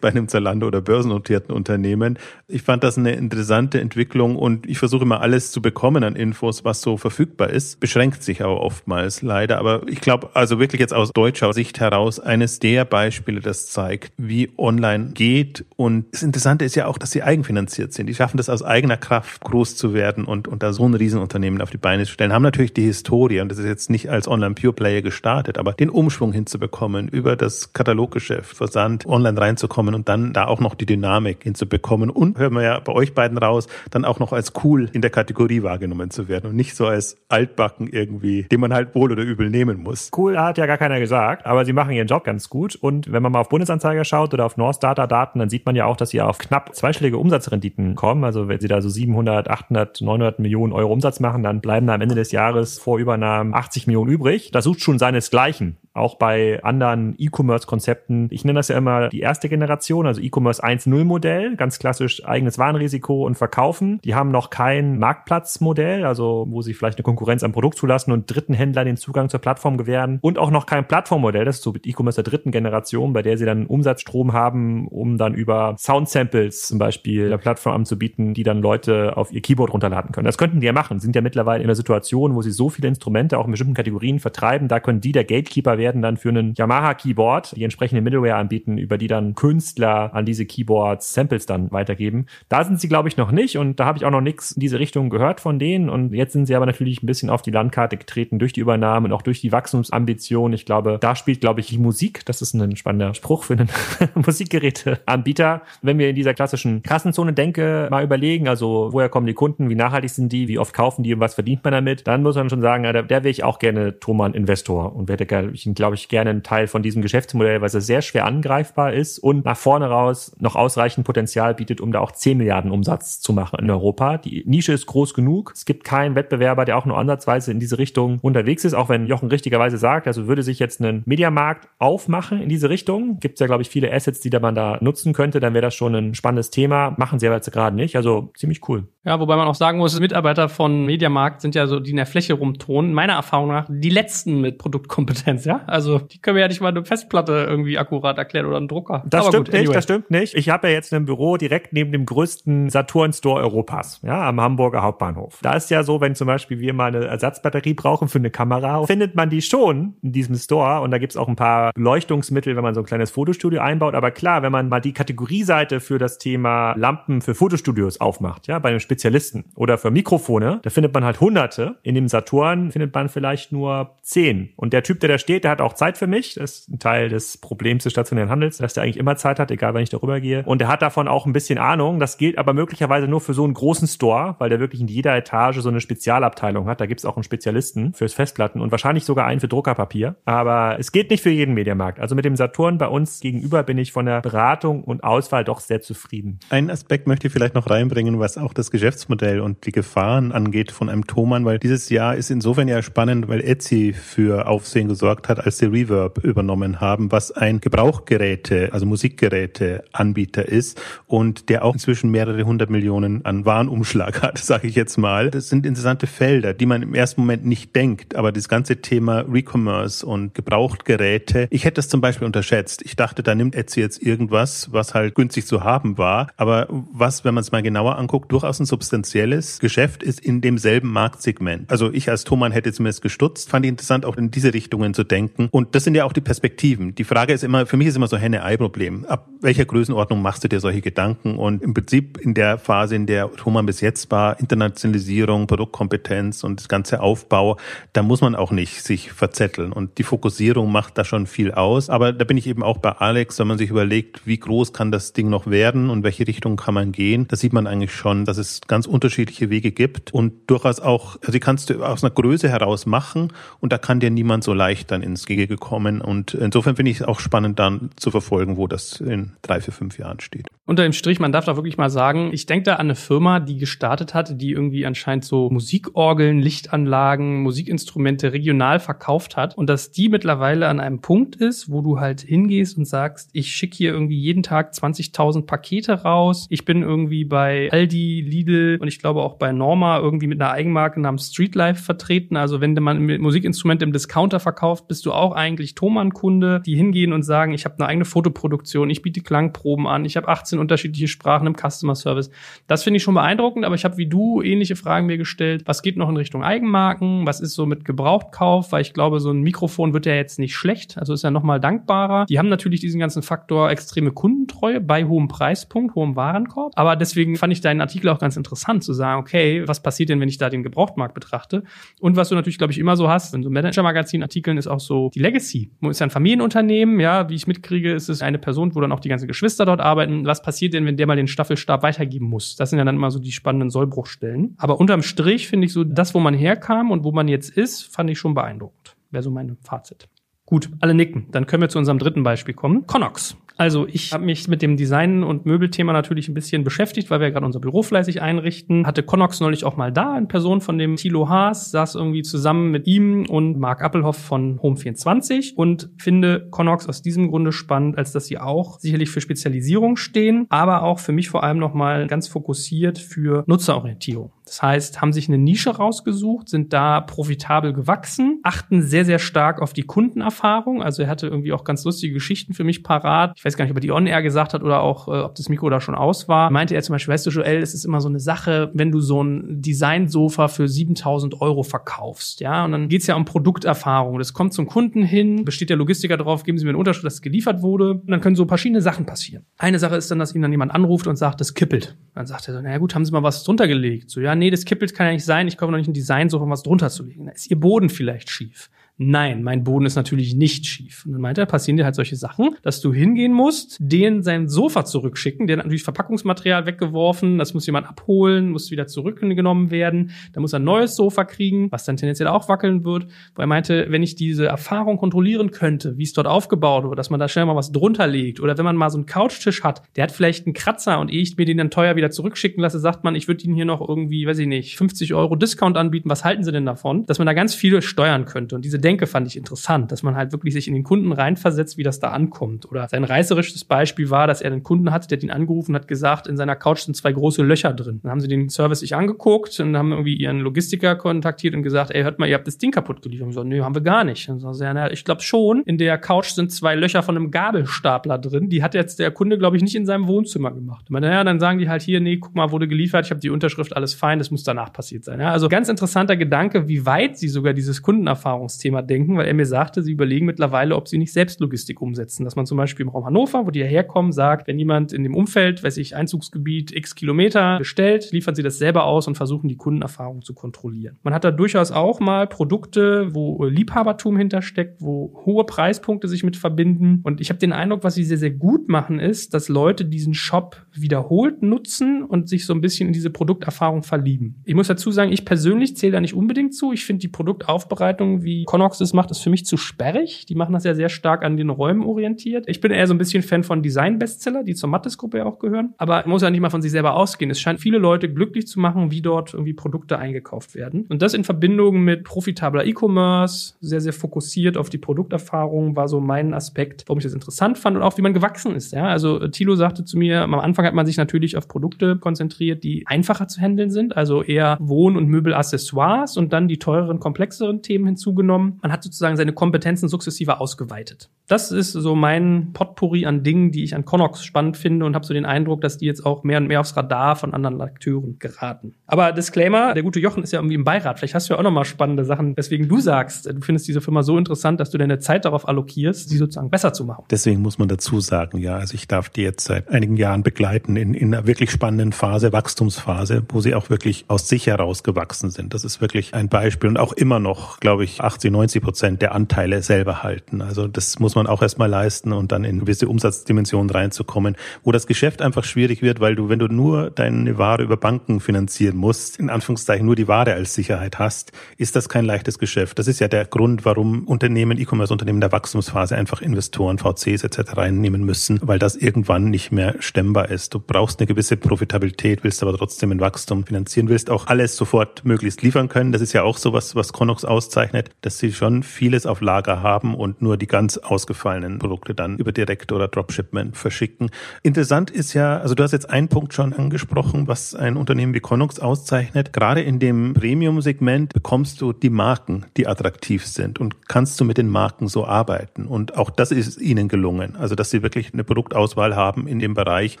bei einem Zalando oder börsennotierten Unternehmen. Ich fand das eine interessante Entwicklung und ich versuche immer alles zu bekommen an Infos, was so verfügbar ist. Beschränkt sich aber oftmals leider. Aber ich glaube, also wirklich jetzt aus deutscher Sicht heraus, eines der Beispiele, das zeigt, wie online geht. Und das Interessante ist ja auch, dass sie eigenfinanziert sind. Die schaffen das aus eigener Kraft, groß zu werden und, und da so ein Riesenunternehmen auf die Beine zu stellen. Haben natürlich die Historie und das ist jetzt nicht als Online-Pure-Player gestartet, aber den Umschwung hinzubekommen, über das Kataloggeschäft, Versand, online reinzukommen und dann da auch noch die Dynamik hinzubekommen und hören wir ja bei euch beiden raus, dann auch noch als cool in der Kategorie wahrgenommen zu werden und nicht so als altbacken irgendwie, den man halt wohl oder übel nehmen muss. Cool hat ja gar keiner gesagt, aber sie machen ihren Job ganz gut. Und wenn man mal auf Bundesanzeiger schaut oder auf North Data Daten, dann sieht man ja auch, dass sie auf knapp zweistellige Umsatzrenditen kommen. Also wenn sie da so 700, 800, 900 Millionen Euro Umsatz machen, dann bleiben da am Ende des Jahres vor Übernahmen 80 Millionen übrig. Das sucht schon seinesgleichen auch bei anderen E-Commerce-Konzepten. Ich nenne das ja immer die erste Generation, also E-Commerce 1.0 Modell, ganz klassisch eigenes Warenrisiko und Verkaufen. Die haben noch kein Marktplatzmodell, also wo sie vielleicht eine Konkurrenz am Produkt zulassen und dritten Händlern den Zugang zur Plattform gewähren und auch noch kein Plattformmodell, das ist so E-Commerce der dritten Generation, bei der sie dann Umsatzstrom haben, um dann über Sound-Samples zum Beispiel der Plattform anzubieten, die dann Leute auf ihr Keyboard runterladen können. Das könnten die ja machen, sind ja mittlerweile in einer Situation, wo sie so viele Instrumente auch in bestimmten Kategorien vertreiben, da können die der Gatekeeper werden dann für einen Yamaha-Keyboard, die entsprechende Middleware anbieten, über die dann Künstler an diese Keyboards Samples dann weitergeben. Da sind sie, glaube ich, noch nicht und da habe ich auch noch nichts in diese Richtung gehört von denen und jetzt sind sie aber natürlich ein bisschen auf die Landkarte getreten durch die Übernahme und auch durch die Wachstumsambition. Ich glaube, da spielt, glaube ich, die Musik, das ist ein spannender Spruch für einen (laughs) Musikgeräteanbieter. Wenn wir in dieser klassischen Kassenzone denke, mal überlegen, also woher kommen die Kunden, wie nachhaltig sind die, wie oft kaufen die und was verdient man damit, dann muss man schon sagen, der, der wäre ich auch gerne Thomann Investor und hätte, glaube ich, gerne einen Teil von diesem Geschäftsmodell, weil es sehr schwer angreifbar ist und nach vorne raus noch ausreichend Potenzial bietet, um da auch 10 Milliarden Umsatz zu machen in Europa. Die Nische ist groß genug. Es gibt keinen Wettbewerber, der auch nur ansatzweise in diese Richtung unterwegs ist, auch wenn Jochen richtigerweise sagt, also würde sich jetzt ein Mediamarkt aufmachen in diese Richtung. Gibt es ja, glaube ich, viele Assets, die da man da nutzen könnte, dann wäre das schon ein spannendes Thema. Machen sie aber jetzt gerade nicht. Also ziemlich cool. Ja, wobei man auch sagen muss, Mitarbeiter von Mediamarkt sind ja so, die in der Fläche rumtonen. Meiner Erfahrung nach die letzten mit Produktkompetenz, ja. Also die können wir ja nicht mal eine Festplatte irgendwie akkurat erklären oder einen Drucker. Das Aber stimmt gut, anyway. nicht, das stimmt nicht. Ich habe ja jetzt ein Büro direkt neben dem größten Saturn-Store Europas, ja, am Hamburger Hauptbahnhof. Da ist ja so, wenn zum Beispiel wir mal eine Ersatzbatterie brauchen für eine Kamera, findet man die schon in diesem Store und da gibt's auch ein paar Leuchtungsmittel, wenn man so ein kleines Fotostudio einbaut. Aber klar, wenn man mal die Kategorieseite für das Thema Lampen für Fotostudios aufmacht, ja, bei einem Spezialisten oder für Mikrofone, da findet man halt hunderte. In dem Saturn findet man vielleicht nur zehn. Und der Typ, der da steht, der hat auch Zeit für mich. Das ist ein Teil des Problems des stationären Handels, dass der eigentlich immer Zeit hat, egal wann ich darüber gehe. Und der hat davon auch ein bisschen Ahnung. Das gilt aber möglicherweise nur für so einen großen Store, weil der wirklich in jeder Etage so eine Spezialabteilung hat. Da gibt's auch einen Spezialisten fürs Festplatten und wahrscheinlich sogar einen für Druckerpapier. Aber es geht nicht für jeden Mediamarkt. Also mit dem Saturn bei uns gegenüber bin ich von der Beratung und Auswahl doch sehr zufrieden. Einen Aspekt möchte ich vielleicht noch reinbringen, was auch das Geschäftsmodell und die Gefahren angeht von einem Thomann, weil dieses Jahr ist insofern ja spannend, weil Etsy für Aufsehen gesorgt hat, als sie Reverb übernommen haben, was ein Gebrauchgeräte, also Musikgeräte-Anbieter ist und der auch inzwischen mehrere hundert Millionen an Warenumschlag hat, (laughs) sage ich jetzt mal. Das sind interessante Felder, die man im ersten Moment nicht denkt, aber das ganze Thema Recommerce und Gebrauchtgeräte, ich hätte das zum Beispiel unterschätzt. Ich dachte, da nimmt Etsy jetzt irgendwas, was halt günstig zu haben war, aber was, wenn man es mal genauer anguckt, durchaus ein substanzielles Geschäft ist in demselben Marktsegment. Also ich als Thomann hätte zumindest gestutzt, fand ich interessant, auch in diese Richtungen zu denken. Und das sind ja auch die Perspektiven. Die Frage ist immer, für mich ist immer so Henne-Ei-Problem. Ab welcher Größenordnung machst du dir solche Gedanken? Und im Prinzip in der Phase, in der Thomann bis jetzt war, Internationalisierung, Produktkompetenz und das ganze Aufbau, da muss man auch nicht sich verzetteln. Und die Fokussierung macht da schon viel aus. Aber da bin ich eben auch bei Alex, wenn man sich überlegt, wie groß kann das Ding noch werden und welche Richtung kann man gehen, da sieht man eigentlich schon, dass es ganz unterschiedliche Wege gibt und durchaus auch, also die kannst du aus einer Größe heraus machen und da kann dir niemand so leicht dann ins Gege kommen. Und insofern finde ich es auch spannend dann zu verfolgen, wo das in drei, vier, fünf Jahren steht. Unter dem Strich, man darf da wirklich mal sagen, ich denke da an eine Firma, die gestartet hat, die irgendwie anscheinend so Musikorgeln, Lichtanlagen, Musikinstrumente regional verkauft hat und dass die mittlerweile an einem Punkt ist, wo du halt hingehst und sagst, ich schicke hier irgendwie jeden Tag 20.000 Pakete raus. Ich bin irgendwie bei Aldi, Lidl und ich glaube auch bei Norma irgendwie mit einer Eigenmarke namens Streetlife vertreten. Also wenn man Musikinstrumente im Discounter verkauft, bist du auch eigentlich Thomann-Kunde, die hingehen und sagen, ich habe eine eigene Fotoproduktion, ich biete Klangproben an, ich habe 18 unterschiedliche Sprachen im Customer Service. Das finde ich schon beeindruckend, aber ich habe wie du ähnliche Fragen mir gestellt. Was geht noch in Richtung Eigenmarken? Was ist so mit Gebrauchtkauf? Weil ich glaube, so ein Mikrofon wird ja jetzt nicht schlecht, also ist ja nochmal dankbarer. Die haben natürlich diesen ganzen Faktor extreme Kundentreue bei hohem Preispunkt, hohem Warenkorb. Aber deswegen fand ich deinen Artikel auch ganz interessant zu sagen, okay, was passiert denn, wenn ich da den Gebrauchtmarkt betrachte? Und was du natürlich, glaube ich, immer so hast, in so Manager-Magazin-Artikeln ist auch so die Legacy. Ist ja ein Familienunternehmen, ja, wie ich mitkriege, ist es eine Person, wo dann auch die ganzen Geschwister dort arbeiten. Was passiert denn, wenn der mal den Staffelstab weitergeben muss? Das sind ja dann immer so die spannenden Sollbruchstellen. Aber unterm Strich finde ich so, das, wo man herkam und wo man jetzt ist, fand ich schon beeindruckend. Wäre so mein Fazit. Gut, alle nicken. Dann können wir zu unserem dritten Beispiel kommen. Connox. Also ich habe mich mit dem Design- und Möbelthema natürlich ein bisschen beschäftigt, weil wir gerade unser Büro fleißig einrichten. Hatte Connox neulich auch mal da, in Person von dem Thilo Haas, saß irgendwie zusammen mit ihm und Marc Appelhoff von Home24 und finde Connox aus diesem Grunde spannend, als dass sie auch sicherlich für Spezialisierung stehen, aber auch für mich vor allem nochmal ganz fokussiert für Nutzerorientierung. Das heißt, haben sich eine Nische rausgesucht, sind da profitabel gewachsen, achten sehr, sehr stark auf die Kundenerfahrung. Also er hatte irgendwie auch ganz lustige Geschichten für mich parat. Ich weiß gar nicht, ob er die On-Air gesagt hat oder auch, äh, ob das Mikro da schon aus war. Meinte er zum Beispiel, weißt du, Joel, es ist immer so eine Sache, wenn du so ein Designsofa für 7000 Euro verkaufst, ja, und dann geht's ja um Produkterfahrung. Das kommt zum Kunden hin, besteht der Logistiker drauf, geben Sie mir einen Unterschrift, dass es geliefert wurde. Und dann können so verschiedene Sachen passieren. Eine Sache ist dann, dass ihn dann jemand anruft und sagt, das kippelt. Dann sagt er so, naja gut, haben Sie mal was drunter gelegt? So, ja, nee, das kippelt kann ja nicht sein, ich komme noch nicht ein Design, so was drunter zu legen. Da ist Ihr Boden vielleicht schief. Nein, mein Boden ist natürlich nicht schief. Und dann meinte er, passieren dir halt solche Sachen, dass du hingehen musst, den sein Sofa zurückschicken, der hat natürlich Verpackungsmaterial weggeworfen, das muss jemand abholen, muss wieder zurückgenommen werden, da muss er ein neues Sofa kriegen, was dann tendenziell auch wackeln wird. Wo er meinte, wenn ich diese Erfahrung kontrollieren könnte, wie es dort aufgebaut wird, dass man da schnell mal was drunter legt oder wenn man mal so einen Couchtisch hat, der hat vielleicht einen Kratzer und ehe ich mir den dann teuer wieder zurückschicken lasse, sagt man, ich würde Ihnen hier noch irgendwie, weiß ich nicht, 50 Euro Discount anbieten, was halten Sie denn davon? Dass man da ganz viele steuern könnte und diese Denke fand ich interessant, dass man halt wirklich sich in den Kunden reinversetzt, wie das da ankommt. Oder sein reißerisches Beispiel war, dass er einen Kunden hatte, der hat ihn angerufen hat gesagt, in seiner Couch sind zwei große Löcher drin. Dann haben sie den Service sich angeguckt und haben irgendwie ihren Logistiker kontaktiert und gesagt, ey, hört mal, ihr habt das Ding kaputt geliefert. Und so, nö, haben wir gar nicht. Und so, ja, ich glaube schon, in der Couch sind zwei Löcher von einem Gabelstapler drin. Die hat jetzt der Kunde, glaube ich, nicht in seinem Wohnzimmer gemacht. Und naja, dann sagen die halt hier, nee, guck mal, wurde geliefert, ich habe die Unterschrift, alles fein, das muss danach passiert sein. Ja, also ganz interessanter Gedanke, wie weit sie sogar dieses Kundenerfahrungsthema denken, weil er mir sagte, sie überlegen mittlerweile, ob sie nicht selbst Logistik umsetzen. Dass man zum Beispiel im Raum Hannover, wo die herkommen, sagt, wenn jemand in dem Umfeld, weiß ich, Einzugsgebiet x Kilometer bestellt, liefern sie das selber aus und versuchen die Kundenerfahrung zu kontrollieren. Man hat da durchaus auch mal Produkte, wo Liebhabertum hintersteckt, wo hohe Preispunkte sich mit verbinden. Und ich habe den Eindruck, was sie sehr, sehr gut machen, ist, dass Leute diesen Shop wiederholt nutzen und sich so ein bisschen in diese Produkterfahrung verlieben. Ich muss dazu sagen, ich persönlich zähle da nicht unbedingt zu. Ich finde die Produktaufbereitung, wie Connox es macht, ist für mich zu sperrig. Die machen das ja sehr stark an den Räumen orientiert. Ich bin eher so ein bisschen Fan von Design-Bestseller, die zur Mattes-Gruppe ja auch gehören. Aber muss ja nicht mal von sich selber ausgehen. Es scheint viele Leute glücklich zu machen, wie dort irgendwie Produkte eingekauft werden. Und das in Verbindung mit profitabler E-Commerce, sehr, sehr fokussiert auf die Produkterfahrung, war so mein Aspekt, warum ich das interessant fand und auch wie man gewachsen ist. Ja, also äh, Thilo sagte zu mir, am Anfang hat man sich natürlich auf Produkte konzentriert, die einfacher zu handeln sind, also eher Wohn- und Möbelaccessoires und dann die teureren, komplexeren Themen hinzugenommen. Man hat sozusagen seine Kompetenzen sukzessive ausgeweitet. Das ist so mein Potpourri an Dingen, die ich an Connox spannend finde und habe so den Eindruck, dass die jetzt auch mehr und mehr aufs Radar von anderen Akteuren geraten. Aber Disclaimer, der gute Jochen ist ja irgendwie im Beirat. Vielleicht hast du ja auch noch mal spannende Sachen, weswegen du sagst, du findest diese Firma so interessant, dass du deine Zeit darauf allokierst, sie sozusagen besser zu machen. Deswegen muss man dazu sagen, ja, also ich darf die jetzt seit einigen Jahren begleiten in, in einer wirklich spannenden Phase, Wachstumsphase, wo sie auch wirklich aus sich heraus gewachsen sind. Das ist wirklich ein Beispiel und auch immer noch, glaube ich, 80, 90 Prozent der Anteile selber halten. Also das muss man auch erstmal leisten und dann in gewisse Umsatzdimensionen reinzukommen, wo das Geschäft einfach schwierig wird, weil du, wenn du nur deine Ware über Banken finanzieren musst, in Anführungszeichen nur die Ware als Sicherheit hast, ist das kein leichtes Geschäft. Das ist ja der Grund, warum Unternehmen, E-Commerce-Unternehmen der Wachstumsphase einfach Investoren, VCs etc. reinnehmen müssen, weil das irgendwann nicht mehr stemmbar ist. Du brauchst eine gewisse Profitabilität, willst aber trotzdem ein Wachstum finanzieren, willst auch alles sofort möglichst liefern können. Das ist ja auch sowas, was Connox auszeichnet, dass sie schon vieles auf Lager haben und nur die ganz ausgefallenen Produkte dann über Direkt- oder Dropshipment verschicken. Interessant ist ja, also du hast jetzt einen Punkt schon angesprochen, was ein Unternehmen wie Connox auszeichnet. Gerade in dem Premium-Segment bekommst du die Marken, die attraktiv sind und kannst du mit den Marken so arbeiten. Und auch das ist ihnen gelungen. Also, dass sie wirklich eine Produktauswahl haben in dem Bereich,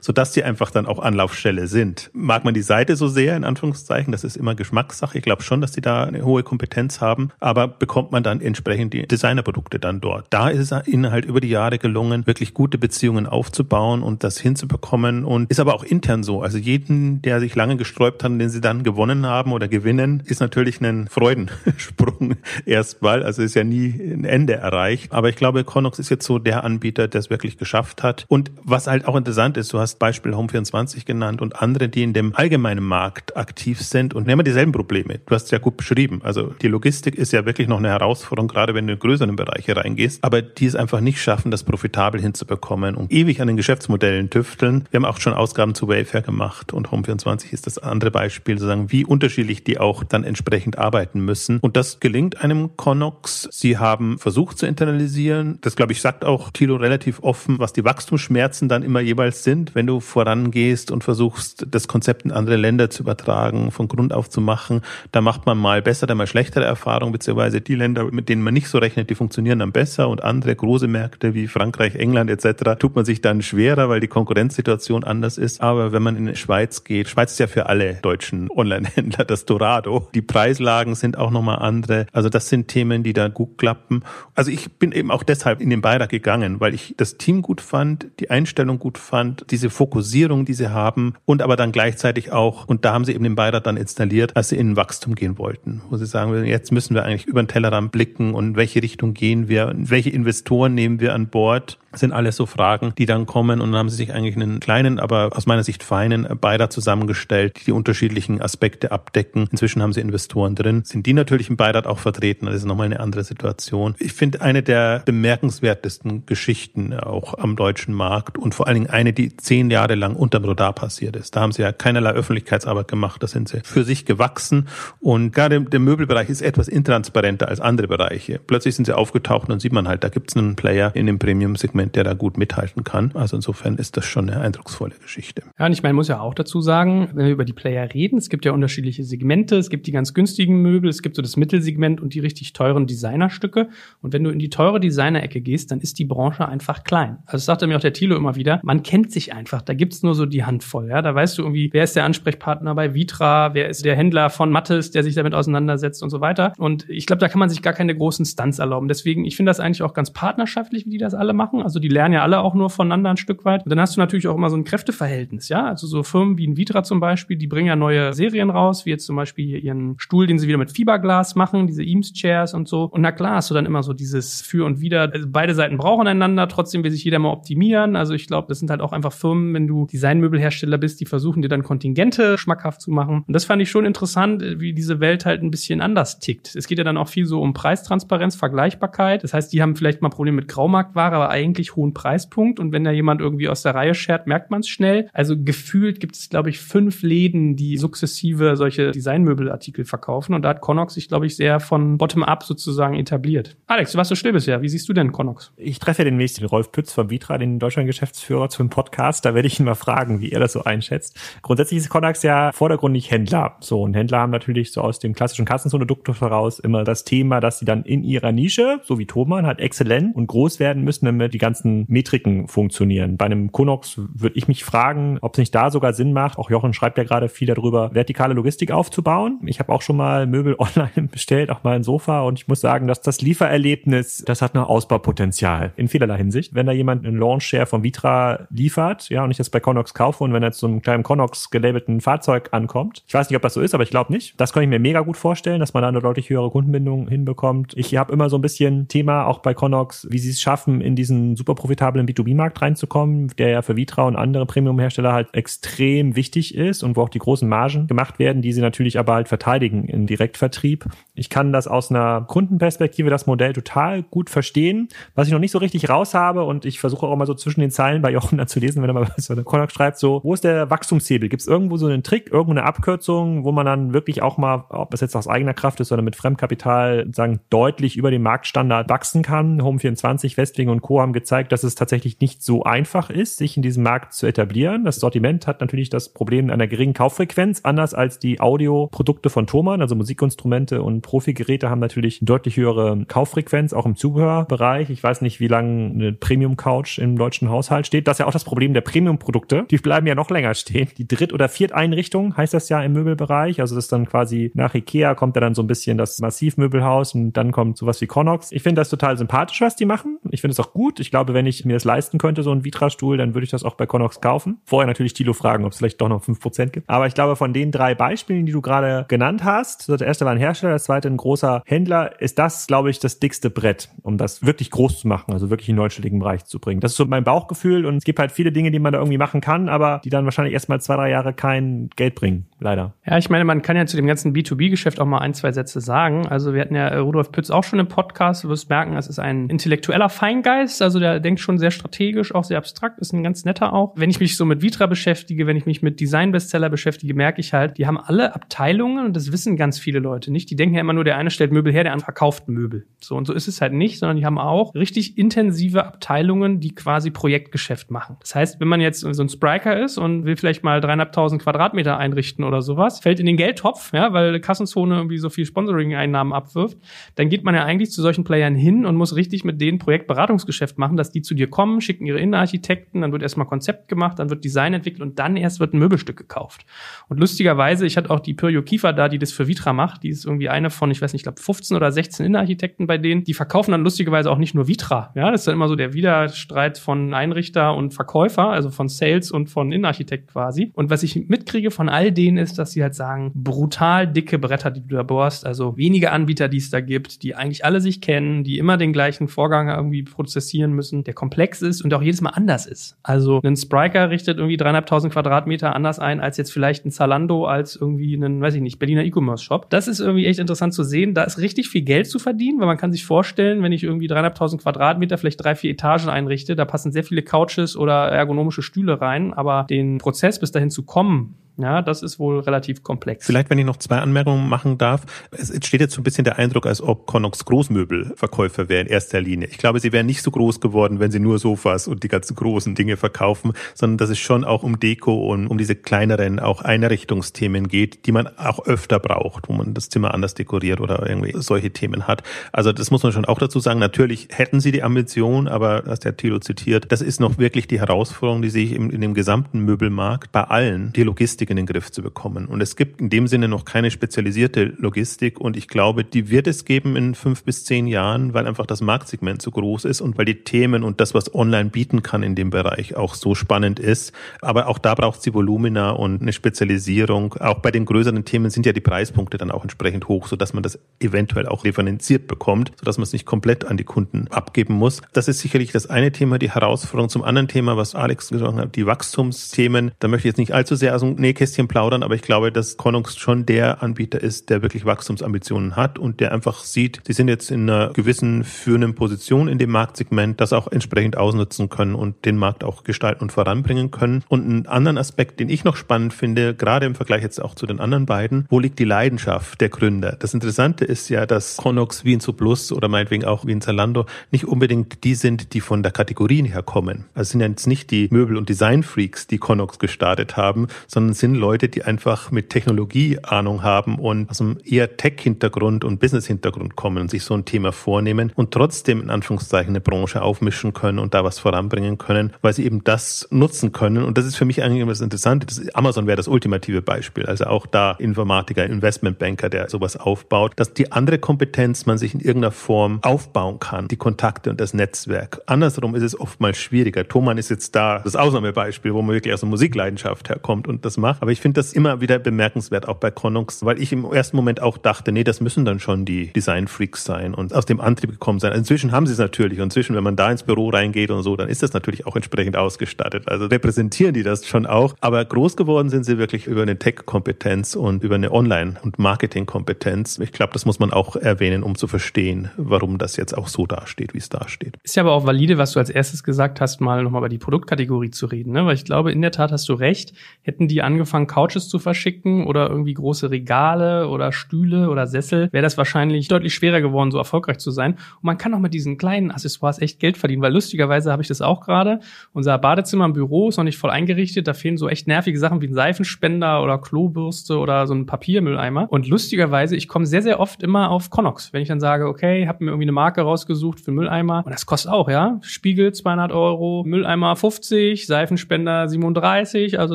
sodass sie einfach dann auch Anlaufstelle sind. Mag man die Seite so sehr, in Anführungszeichen, das ist immer Geschmackssache. Ich glaube schon, dass sie da eine hohe Kompetenz haben, aber bekommt man dann entsprechend die Designerprodukte dann dort. Da ist es ihnen halt über die Jahre gelungen, wirklich gute Beziehungen aufzubauen und das hinzubekommen und ist aber auch intern so. Also jeden, der sich lange gesträubt hat, den sie dann gewonnen haben oder gewinnen, ist natürlich ein Freudensprung (laughs) erstmal. Also ist ja nie ein Ende erreicht. Aber ich glaube, Connox ist jetzt so der Anbieter, der es wirklich geschafft hat. Und was halt auch interessant ist, du hast Beispiel Home24 genannt und andere, die in dem allgemeinen Markt aktiv sind und nehmen dieselben Probleme. Du hast es ja gut beschrieben. Also die Logistik ist ja wirklich noch eine Herausforderung Herausforderung, gerade wenn du in größeren Bereiche reingehst, aber die es einfach nicht schaffen, das profitabel hinzubekommen und ewig an den Geschäftsmodellen tüfteln. Wir haben auch schon Ausgaben zu Wayfair gemacht und Home24 ist das andere Beispiel, sozusagen, wie unterschiedlich die auch dann entsprechend arbeiten müssen. Und das gelingt einem Connox. Sie haben versucht zu internalisieren. Das, glaube ich, sagt auch Thilo relativ offen, was die Wachstumsschmerzen dann immer jeweils sind, wenn du vorangehst und versuchst, das Konzept in andere Länder zu übertragen, von Grund auf zu machen. Da macht man mal bessere, mal schlechtere Erfahrungen, beziehungsweise die Länder, mit denen man nicht so rechnet, die funktionieren dann besser und andere große Märkte wie Frankreich, England etc. tut man sich dann schwerer, weil die Konkurrenzsituation anders ist. Aber wenn man in die Schweiz geht, Schweiz ist ja für alle deutschen Online-Händler das Dorado. Die Preislagen sind auch nochmal andere. Also das sind Themen, die da gut klappen. Also ich bin eben auch deshalb in den Beirat gegangen, weil ich das Team gut fand, die Einstellung gut fand, diese Fokussierung, die sie haben und aber dann gleichzeitig auch, und da haben sie eben den Beirat dann installiert, als sie in Wachstum gehen wollten, wo sie sagen, jetzt müssen wir eigentlich über den Tellerrand blicken und in welche Richtung gehen wir, welche Investoren nehmen wir an Bord sind alles so Fragen, die dann kommen und dann haben sie sich eigentlich einen kleinen, aber aus meiner Sicht feinen Beirat zusammengestellt, die die unterschiedlichen Aspekte abdecken. Inzwischen haben sie Investoren drin. Sind die natürlich im Beirat auch vertreten? Das ist nochmal eine andere Situation. Ich finde eine der bemerkenswertesten Geschichten auch am deutschen Markt und vor allen Dingen eine, die zehn Jahre lang unterm Radar passiert ist. Da haben sie ja keinerlei Öffentlichkeitsarbeit gemacht. Da sind sie für sich gewachsen und gerade der Möbelbereich ist etwas intransparenter als andere Bereiche. Plötzlich sind sie aufgetaucht und sieht man halt, da gibt es einen Player in dem Premium-Segment Segment, der da gut mithalten kann. Also insofern ist das schon eine eindrucksvolle Geschichte. Ja, und ich meine, muss ja auch dazu sagen, wenn wir über die Player reden, es gibt ja unterschiedliche Segmente. Es gibt die ganz günstigen Möbel, es gibt so das Mittelsegment und die richtig teuren Designerstücke. Und wenn du in die teure Designer-Ecke gehst, dann ist die Branche einfach klein. Also sagte mir auch der Thilo immer wieder, man kennt sich einfach. Da gibt's nur so die Handvoll. Ja? Da weißt du irgendwie, wer ist der Ansprechpartner bei Vitra, wer ist der Händler von Mattes, der sich damit auseinandersetzt und so weiter. Und ich glaube, da kann man sich gar keine großen Stunts erlauben. Deswegen, ich finde das eigentlich auch ganz partnerschaftlich, wie die das alle machen. Also die lernen ja alle auch nur voneinander ein Stück weit. Und dann hast du natürlich auch immer so ein Kräfteverhältnis, ja. Also so Firmen wie ein Vitra zum Beispiel, die bringen ja neue Serien raus, wie jetzt zum Beispiel ihren Stuhl, den sie wieder mit Fiberglas machen, diese Eames-Chairs und so. Und na klar hast du dann immer so dieses Für und Wider. Also beide Seiten brauchen einander, trotzdem will sich jeder mal optimieren. Also ich glaube, das sind halt auch einfach Firmen, wenn du Designmöbelhersteller bist, die versuchen dir dann Kontingente schmackhaft zu machen. Und das fand ich schon interessant, wie diese Welt halt ein bisschen anders tickt. Es geht ja dann auch viel so um Preistransparenz, Vergleichbarkeit. Das heißt, die haben vielleicht mal Probleme mit Graumarktware, aber eigentlich hohen Preispunkt. Und wenn da jemand irgendwie aus der Reihe schert, merkt man es schnell. Also gefühlt gibt es, glaube ich, fünf Läden, die sukzessive solche Designmöbelartikel verkaufen. Und da hat Connox sich, glaube ich, sehr von bottom-up sozusagen etabliert. Alex, du warst so still bisher. Wie siehst du denn Connox? Ich treffe ja demnächst den Rolf Pütz vom Vitra, den Deutschland-Geschäftsführer zum Podcast. Da werde ich ihn mal fragen, wie er das so einschätzt. Grundsätzlich ist Connox ja vordergründig Händler. So, und Händler haben natürlich so aus dem klassischen Kassenzone-Duktus heraus immer das Thema, dass sie dann in ihrer Nische, so wie Thomann, halt exzellent und groß werden müssen, damit die ganzen Metriken funktionieren. Bei einem Konox würde ich mich fragen, ob es nicht da sogar Sinn macht. Auch Jochen schreibt ja gerade viel darüber, vertikale Logistik aufzubauen. Ich habe auch schon mal Möbel (laughs) online bestellt, auch mal ein Sofa und ich muss sagen, dass das Liefererlebnis, das hat noch Ausbaupotenzial in vielerlei Hinsicht. Wenn da jemand einen Launch-Share von Vitra liefert, ja, und ich das bei Connox kaufe und wenn er zu einem kleinen Connox gelabelten Fahrzeug ankommt, ich weiß nicht, ob das so ist, aber ich glaube nicht. Das kann ich mir mega gut vorstellen, dass man da eine deutlich höhere Kundenbindung hinbekommt. Ich habe immer so ein bisschen Thema auch bei Connox, wie sie es schaffen, in diesen super profitablen B2B-Markt reinzukommen, der ja für Vitra und andere Premium-Hersteller halt extrem wichtig ist und wo auch die großen Margen gemacht werden, die sie natürlich aber halt verteidigen im Direktvertrieb. Ich kann das aus einer Kundenperspektive, das Modell total gut verstehen. Was ich noch nicht so richtig raus habe und ich versuche auch immer so zwischen den Zeilen bei Jochen zu lesen, wenn er mal (laughs) was über Konak schreibt, so, wo ist der Wachstumshebel? Gibt es irgendwo so einen Trick, irgendeine Abkürzung, wo man dann wirklich auch mal, ob es jetzt aus eigener Kraft ist oder mit Fremdkapital, sagen, deutlich über den Marktstandard wachsen kann? Home24, Westwing und Co. haben gezeigt, dass es tatsächlich nicht so einfach ist, sich in diesem Markt zu etablieren. Das Sortiment hat natürlich das Problem einer geringen Kauffrequenz, anders als die Audioprodukte von Thomann, also Musikinstrumente und Profigeräte haben natürlich eine deutlich höhere Kauffrequenz, auch im Zubehörbereich. Ich weiß nicht, wie lange eine Premium-Couch im deutschen Haushalt steht. Das ist ja auch das Problem der Premium-Produkte. Die bleiben ja noch länger stehen. Die Dritt- oder Vierteinrichtung heißt das ja im Möbelbereich. Also das ist dann quasi nach Ikea kommt ja dann so ein bisschen das Massivmöbelhaus und dann kommt sowas wie Connox. Ich finde das total sympathisch, was die machen. Ich finde es auch gut. Ich glaube, wenn ich mir das leisten könnte, so ein Vitra-Stuhl, dann würde ich das auch bei Connox kaufen. Vorher natürlich Tilo fragen, ob es vielleicht doch noch fünf Prozent gibt. Aber ich glaube, von den drei Beispielen, die du gerade genannt hast, das erste war ein Hersteller, das zweite ein großer Händler, ist das, glaube ich, das dickste Brett, um das wirklich groß zu machen, also wirklich in den neunstelligen Bereich zu bringen. Das ist so mein Bauchgefühl und es gibt halt viele Dinge, die man da irgendwie machen kann, aber die dann wahrscheinlich erstmal zwei, drei Jahre kein Geld bringen leider. Ja, ich meine, man kann ja zu dem ganzen B2B-Geschäft auch mal ein, zwei Sätze sagen. Also wir hatten ja Rudolf Pütz auch schon im Podcast. Du wirst merken, es ist ein intellektueller Feingeist. Also der denkt schon sehr strategisch, auch sehr abstrakt, ist ein ganz netter auch. Wenn ich mich so mit Vitra beschäftige, wenn ich mich mit Design-Bestseller beschäftige, merke ich halt, die haben alle Abteilungen und das wissen ganz viele Leute nicht. Die denken ja immer nur, der eine stellt Möbel her, der andere verkauft Möbel. So und so ist es halt nicht, sondern die haben auch richtig intensive Abteilungen, die quasi Projektgeschäft machen. Das heißt, wenn man jetzt so ein Spriker ist und will vielleicht mal dreieinhalbtausend Quadratmeter einrichten oder sowas, fällt in den Geldtopf, ja, weil Kassenzone irgendwie so viel Sponsoring-Einnahmen abwirft, dann geht man ja eigentlich zu solchen Playern hin und muss richtig mit denen Projektberatungsgeschäft machen, dass die zu dir kommen, schicken ihre Innenarchitekten, dann wird erstmal Konzept gemacht, dann wird Design entwickelt und dann erst wird ein Möbelstück gekauft. Und lustigerweise, ich hatte auch die Pyrio Kiefer da, die das für Vitra macht, die ist irgendwie eine von, ich weiß nicht, ich glaube 15 oder 16 Innenarchitekten bei denen, die verkaufen dann lustigerweise auch nicht nur Vitra, ja, das ist dann immer so der Widerstreit von Einrichter und Verkäufer, also von Sales und von Innenarchitekt quasi. Und was ich mitkriege von all denen ist, dass sie halt sagen, brutal dicke Bretter, die du da bohrst, also wenige Anbieter, die es da gibt, die eigentlich alle sich kennen, die immer den gleichen Vorgang irgendwie prozessieren müssen, der komplex ist und auch jedes Mal anders ist. Also ein Spriker richtet irgendwie dreieinhalbtausend Quadratmeter anders ein als jetzt vielleicht ein Zalando, als irgendwie einen, weiß ich nicht, Berliner E-Commerce-Shop. Das ist irgendwie echt interessant zu sehen. Da ist richtig viel Geld zu verdienen, weil man kann sich vorstellen, wenn ich irgendwie dreieinhalbtausend Quadratmeter, vielleicht drei, vier Etagen einrichte, da passen sehr viele Couches oder ergonomische Stühle rein, aber den Prozess bis dahin zu kommen, ja, das ist wohl relativ komplex. Vielleicht, wenn ich noch zwei Anmerkungen machen darf. Es entsteht jetzt so ein bisschen der Eindruck, als ob Connox Großmöbelverkäufer wäre in erster Linie. Ich glaube, sie wären nicht so groß geworden, wenn sie nur Sofas und die ganzen großen Dinge verkaufen, sondern dass es schon auch um Deko und um diese kleineren auch Einrichtungsthemen geht, die man auch öfter braucht, wo man das Zimmer anders dekoriert oder irgendwie solche Themen hat. Also das muss man schon auch dazu sagen. Natürlich hätten sie die Ambition, aber was der Thilo zitiert, das ist noch wirklich die Herausforderung, die sehe ich in, in dem gesamten Möbelmarkt bei allen, die Logistik in den Griff zu bekommen. Und es gibt in dem Sinne noch keine spezialisierte Logistik und ich glaube, die wird es geben in fünf bis zehn Jahren, weil einfach das Marktsegment so groß ist und weil die Themen und das, was online bieten kann in dem Bereich auch so spannend ist. Aber auch da braucht es die Volumina und eine Spezialisierung. Auch bei den größeren Themen sind ja die Preispunkte dann auch entsprechend hoch, sodass man das eventuell auch differenziert bekommt, sodass man es nicht komplett an die Kunden abgeben muss. Das ist sicherlich das eine Thema, die Herausforderung. Zum anderen Thema, was Alex gesagt hat, die Wachstumsthemen. Da möchte ich jetzt nicht allzu sehr aus dem Nähkästchen plaudern, aber ich glaube, dass Connox schon der Anbieter ist, der wirklich Wachstumsambitionen hat und der einfach sieht, sie sind jetzt in einer gewissen führenden Position in dem Marktsegment, das auch entsprechend ausnutzen können und den Markt auch gestalten und voranbringen können. Und einen anderen Aspekt, den ich noch spannend finde, gerade im Vergleich jetzt auch zu den anderen beiden, wo liegt die Leidenschaft der Gründer? Das Interessante ist ja, dass Connox wie in Zuplus oder meinetwegen auch wie in Zalando nicht unbedingt die sind, die von der Kategorie her kommen. Also sind jetzt nicht die Möbel- und Designfreaks, die Connox gestartet haben, sondern sind Leute, die einfach mit Technologie Ahnung haben und aus einem eher Tech-Hintergrund und Business-Hintergrund kommen und sich so ein Thema vornehmen und trotzdem in Anführungszeichen eine Branche aufmischen können und da was voranbringen können, weil sie eben das nutzen können. Und das ist für mich eigentlich immer das Interessante. Das Amazon wäre das ultimative Beispiel. Also auch da Informatiker, Investmentbanker, der sowas aufbaut, dass die andere Kompetenz man sich in irgendeiner Form aufbauen kann, die Kontakte und das Netzwerk. Andersrum ist es oftmals schwieriger. Thomann ist jetzt da das Ausnahmebeispiel, wo man wirklich aus der Musikleidenschaft herkommt und das macht. Aber ich finde das immer wieder bemerkenswert, auch bei Connox, weil ich im ersten Moment auch dachte, nee, das müssen dann schon die Design-Freaks sein und aus dem Antrieb gekommen sein. Inzwischen haben sie es natürlich. Inzwischen, wenn man da ins Büro reingeht und so, dann ist das natürlich auch entsprechend ausgestattet. Also repräsentieren die das schon auch. Aber groß geworden sind sie wirklich über eine Tech-Kompetenz und über eine Online- und Marketing-Kompetenz. Ich glaube, das muss man auch erwähnen, um zu verstehen, warum das jetzt auch so dasteht, wie es dasteht. Ist ja aber auch valide, was du als erstes gesagt hast, mal nochmal über die Produktkategorie zu reden. Ne? Weil ich glaube, in der Tat hast du recht. Hätten die angefangen, Couches zu verschicken oder irgendwie große Regale oder Stühle oder Sessel, wäre das wahrscheinlich deutlich schwerer geworden, so erfolgreich zu sein. Und man kann auch mit diesen kleinen Accessoires echt Geld verdienen, weil lustigerweise habe ich das auch gerade. Unser Badezimmer im Büro ist noch nicht voll eingerichtet. Da fehlen so echt nervige Sachen wie ein Seifenspender oder Klobürste oder so ein Papiermülleimer. Und lustigerweise, ich komme sehr, sehr oft immer auf Connox, wenn ich dann sage, okay, habe mir irgendwie eine Marke rausgesucht für Mülleimer. Und das kostet auch, ja. Spiegel 200 Euro, Mülleimer 50, Seifenspender 37. Also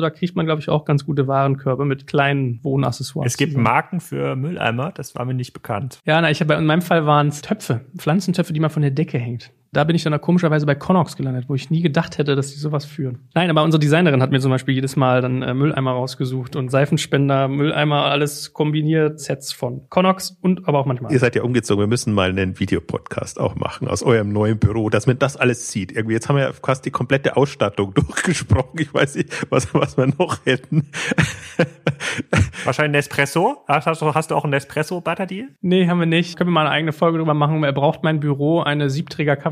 da kriegt man, glaube ich, auch ganz gute Warenkörbe mit kleinen Wohnaccessoires. Es gibt Marken für Mülleimer, das war mir nicht bekannt. Ja, na, ich habe in meinem Fall waren es Töpfe, Pflanzentöpfe, die man von der Decke hängt. Da bin ich dann komischerweise bei Connox gelandet, wo ich nie gedacht hätte, dass die sowas führen. Nein, aber unsere Designerin hat mir zum Beispiel jedes Mal dann äh, Mülleimer rausgesucht und Seifenspender, Mülleimer, alles kombiniert, Sets von Connox und aber auch manchmal. Ihr seid ja umgezogen, wir müssen mal einen Videopodcast auch machen aus eurem neuen Büro, dass man das alles sieht. Irgendwie, jetzt haben wir ja fast die komplette Ausstattung (laughs) durchgesprochen. Ich weiß nicht, was, was wir noch hätten. (laughs) Wahrscheinlich Nespresso? Hast du, hast du auch ein Nespresso-Batterie? Nee, haben wir nicht. Können wir mal eine eigene Folge drüber machen. Er braucht mein Büro eine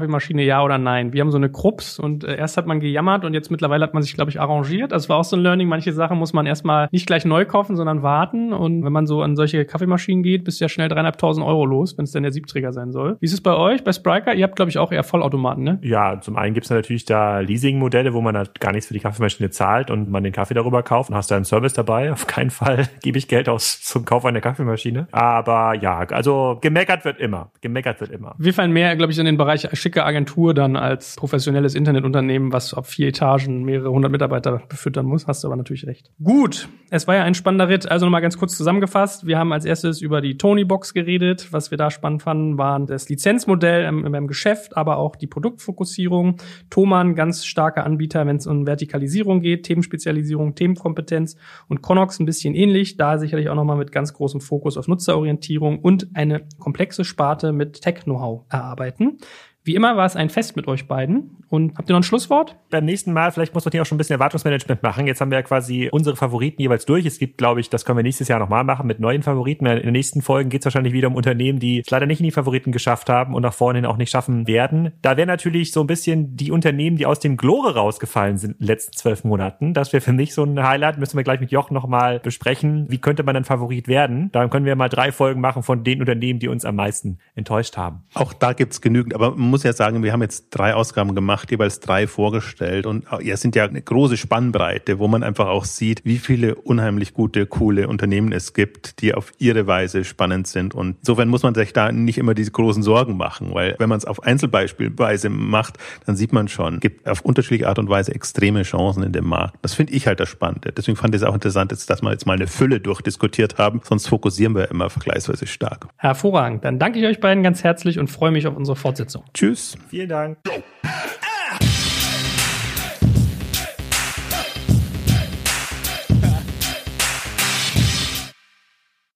Siebträger-Kaffeemaschine, ja oder nein? Wir haben so eine Krups und äh, erst hat man gejammert und jetzt mittlerweile hat man sich, glaube ich, arrangiert. Das war auch so ein Learning. Manche Sachen muss man erstmal nicht gleich neu kaufen, sondern warten. Und wenn man so an solche Kaffeemaschinen geht, bist du ja schnell dreieinhalbtausend Euro los, wenn es denn der Siebträger sein soll. Wie ist es bei euch, bei Spriker? Ihr habt, glaube ich, auch eher Vollautomaten, ne? Ja, zum einen gibt's natürlich da Leasing-Modelle, wo man halt gar nichts für die Kaffeemaschine zahlt und man den Kaffee darüber kauft und hast da einen Service dabei. Auf keinen Fall (laughs) gebe ich Geld aus zum Kauf einer Kaffeemaschine. Aber ja, also gemeckert wird immer. Gemeckert wird immer. Wir fallen mehr, glaube ich, in den Bereich schicke Agentur dann als professionelles Internetunternehmen, was auf vier Etagen mehrere hundert Mitarbeiter befüttern muss. Hast du aber natürlich recht. Gut, es war ja ein spannender Ritt. Also nochmal ganz kurz zusammengefasst. Wir haben als erstes über die Tony-Box geredet. Was wir da spannend fanden, waren das Lizenzmodell im, Geschäft, aber auch die Produktfokussierung. Thomann, ganz starker Anbieter, wenn es um Vertikalisierung geht, Themenspezialisierung, Themenkompetenz und Connox ein bisschen ähnlich. Da sicherlich auch nochmal mit ganz großem Fokus auf Nutzerorientierung und eine komplexe Sparte mit Tech-Know-how erarbeiten. Wie immer war es ein Fest mit euch beiden. Und habt ihr noch ein Schlusswort? Beim nächsten Mal, vielleicht muss man hier auch schon ein bisschen Erwartungsmanagement machen. Jetzt haben wir ja quasi unsere Favoriten jeweils durch. Es gibt, glaube ich, das können wir nächstes Jahr nochmal machen mit neuen Favoriten. In den nächsten Folgen geht es wahrscheinlich wieder um Unternehmen, die es leider nicht in die Favoriten geschafft haben und nach vorne hin auch nicht schaffen werden. Da wäre natürlich so ein bisschen die Unternehmen, die aus dem Glore rausgefallen sind in den letzten zwölf Monaten. Das wäre für mich so ein Highlight. Müssen wir gleich mit Joch nochmal besprechen. Wie könnte man dann Favorit werden? Dann können wir mal drei Folgen machen von den Unternehmen, die uns am meisten enttäuscht haben. Auch da gibt's genügend. Aber man muss ja sagen, wir haben jetzt drei Ausgaben gemacht, jeweils drei vorgestellt und ja, es sind ja eine große Spannbreite, wo man einfach auch sieht, wie viele unheimlich gute, coole Unternehmen es gibt, die auf ihre Weise spannend sind und insofern muss man sich da nicht immer diese großen Sorgen machen, weil wenn man es auf Einzelbeispielweise macht, dann sieht man schon, gibt auf unterschiedliche Art und Weise extreme Chancen in dem Markt. Das finde ich halt das Spannende. Deswegen fand ich es auch interessant, dass wir jetzt mal eine Fülle durchdiskutiert haben, sonst fokussieren wir immer vergleichsweise stark. Hervorragend. Dann danke ich euch beiden ganz herzlich und freue mich auf unsere Fortsetzung. Tschüss. Vielen Dank.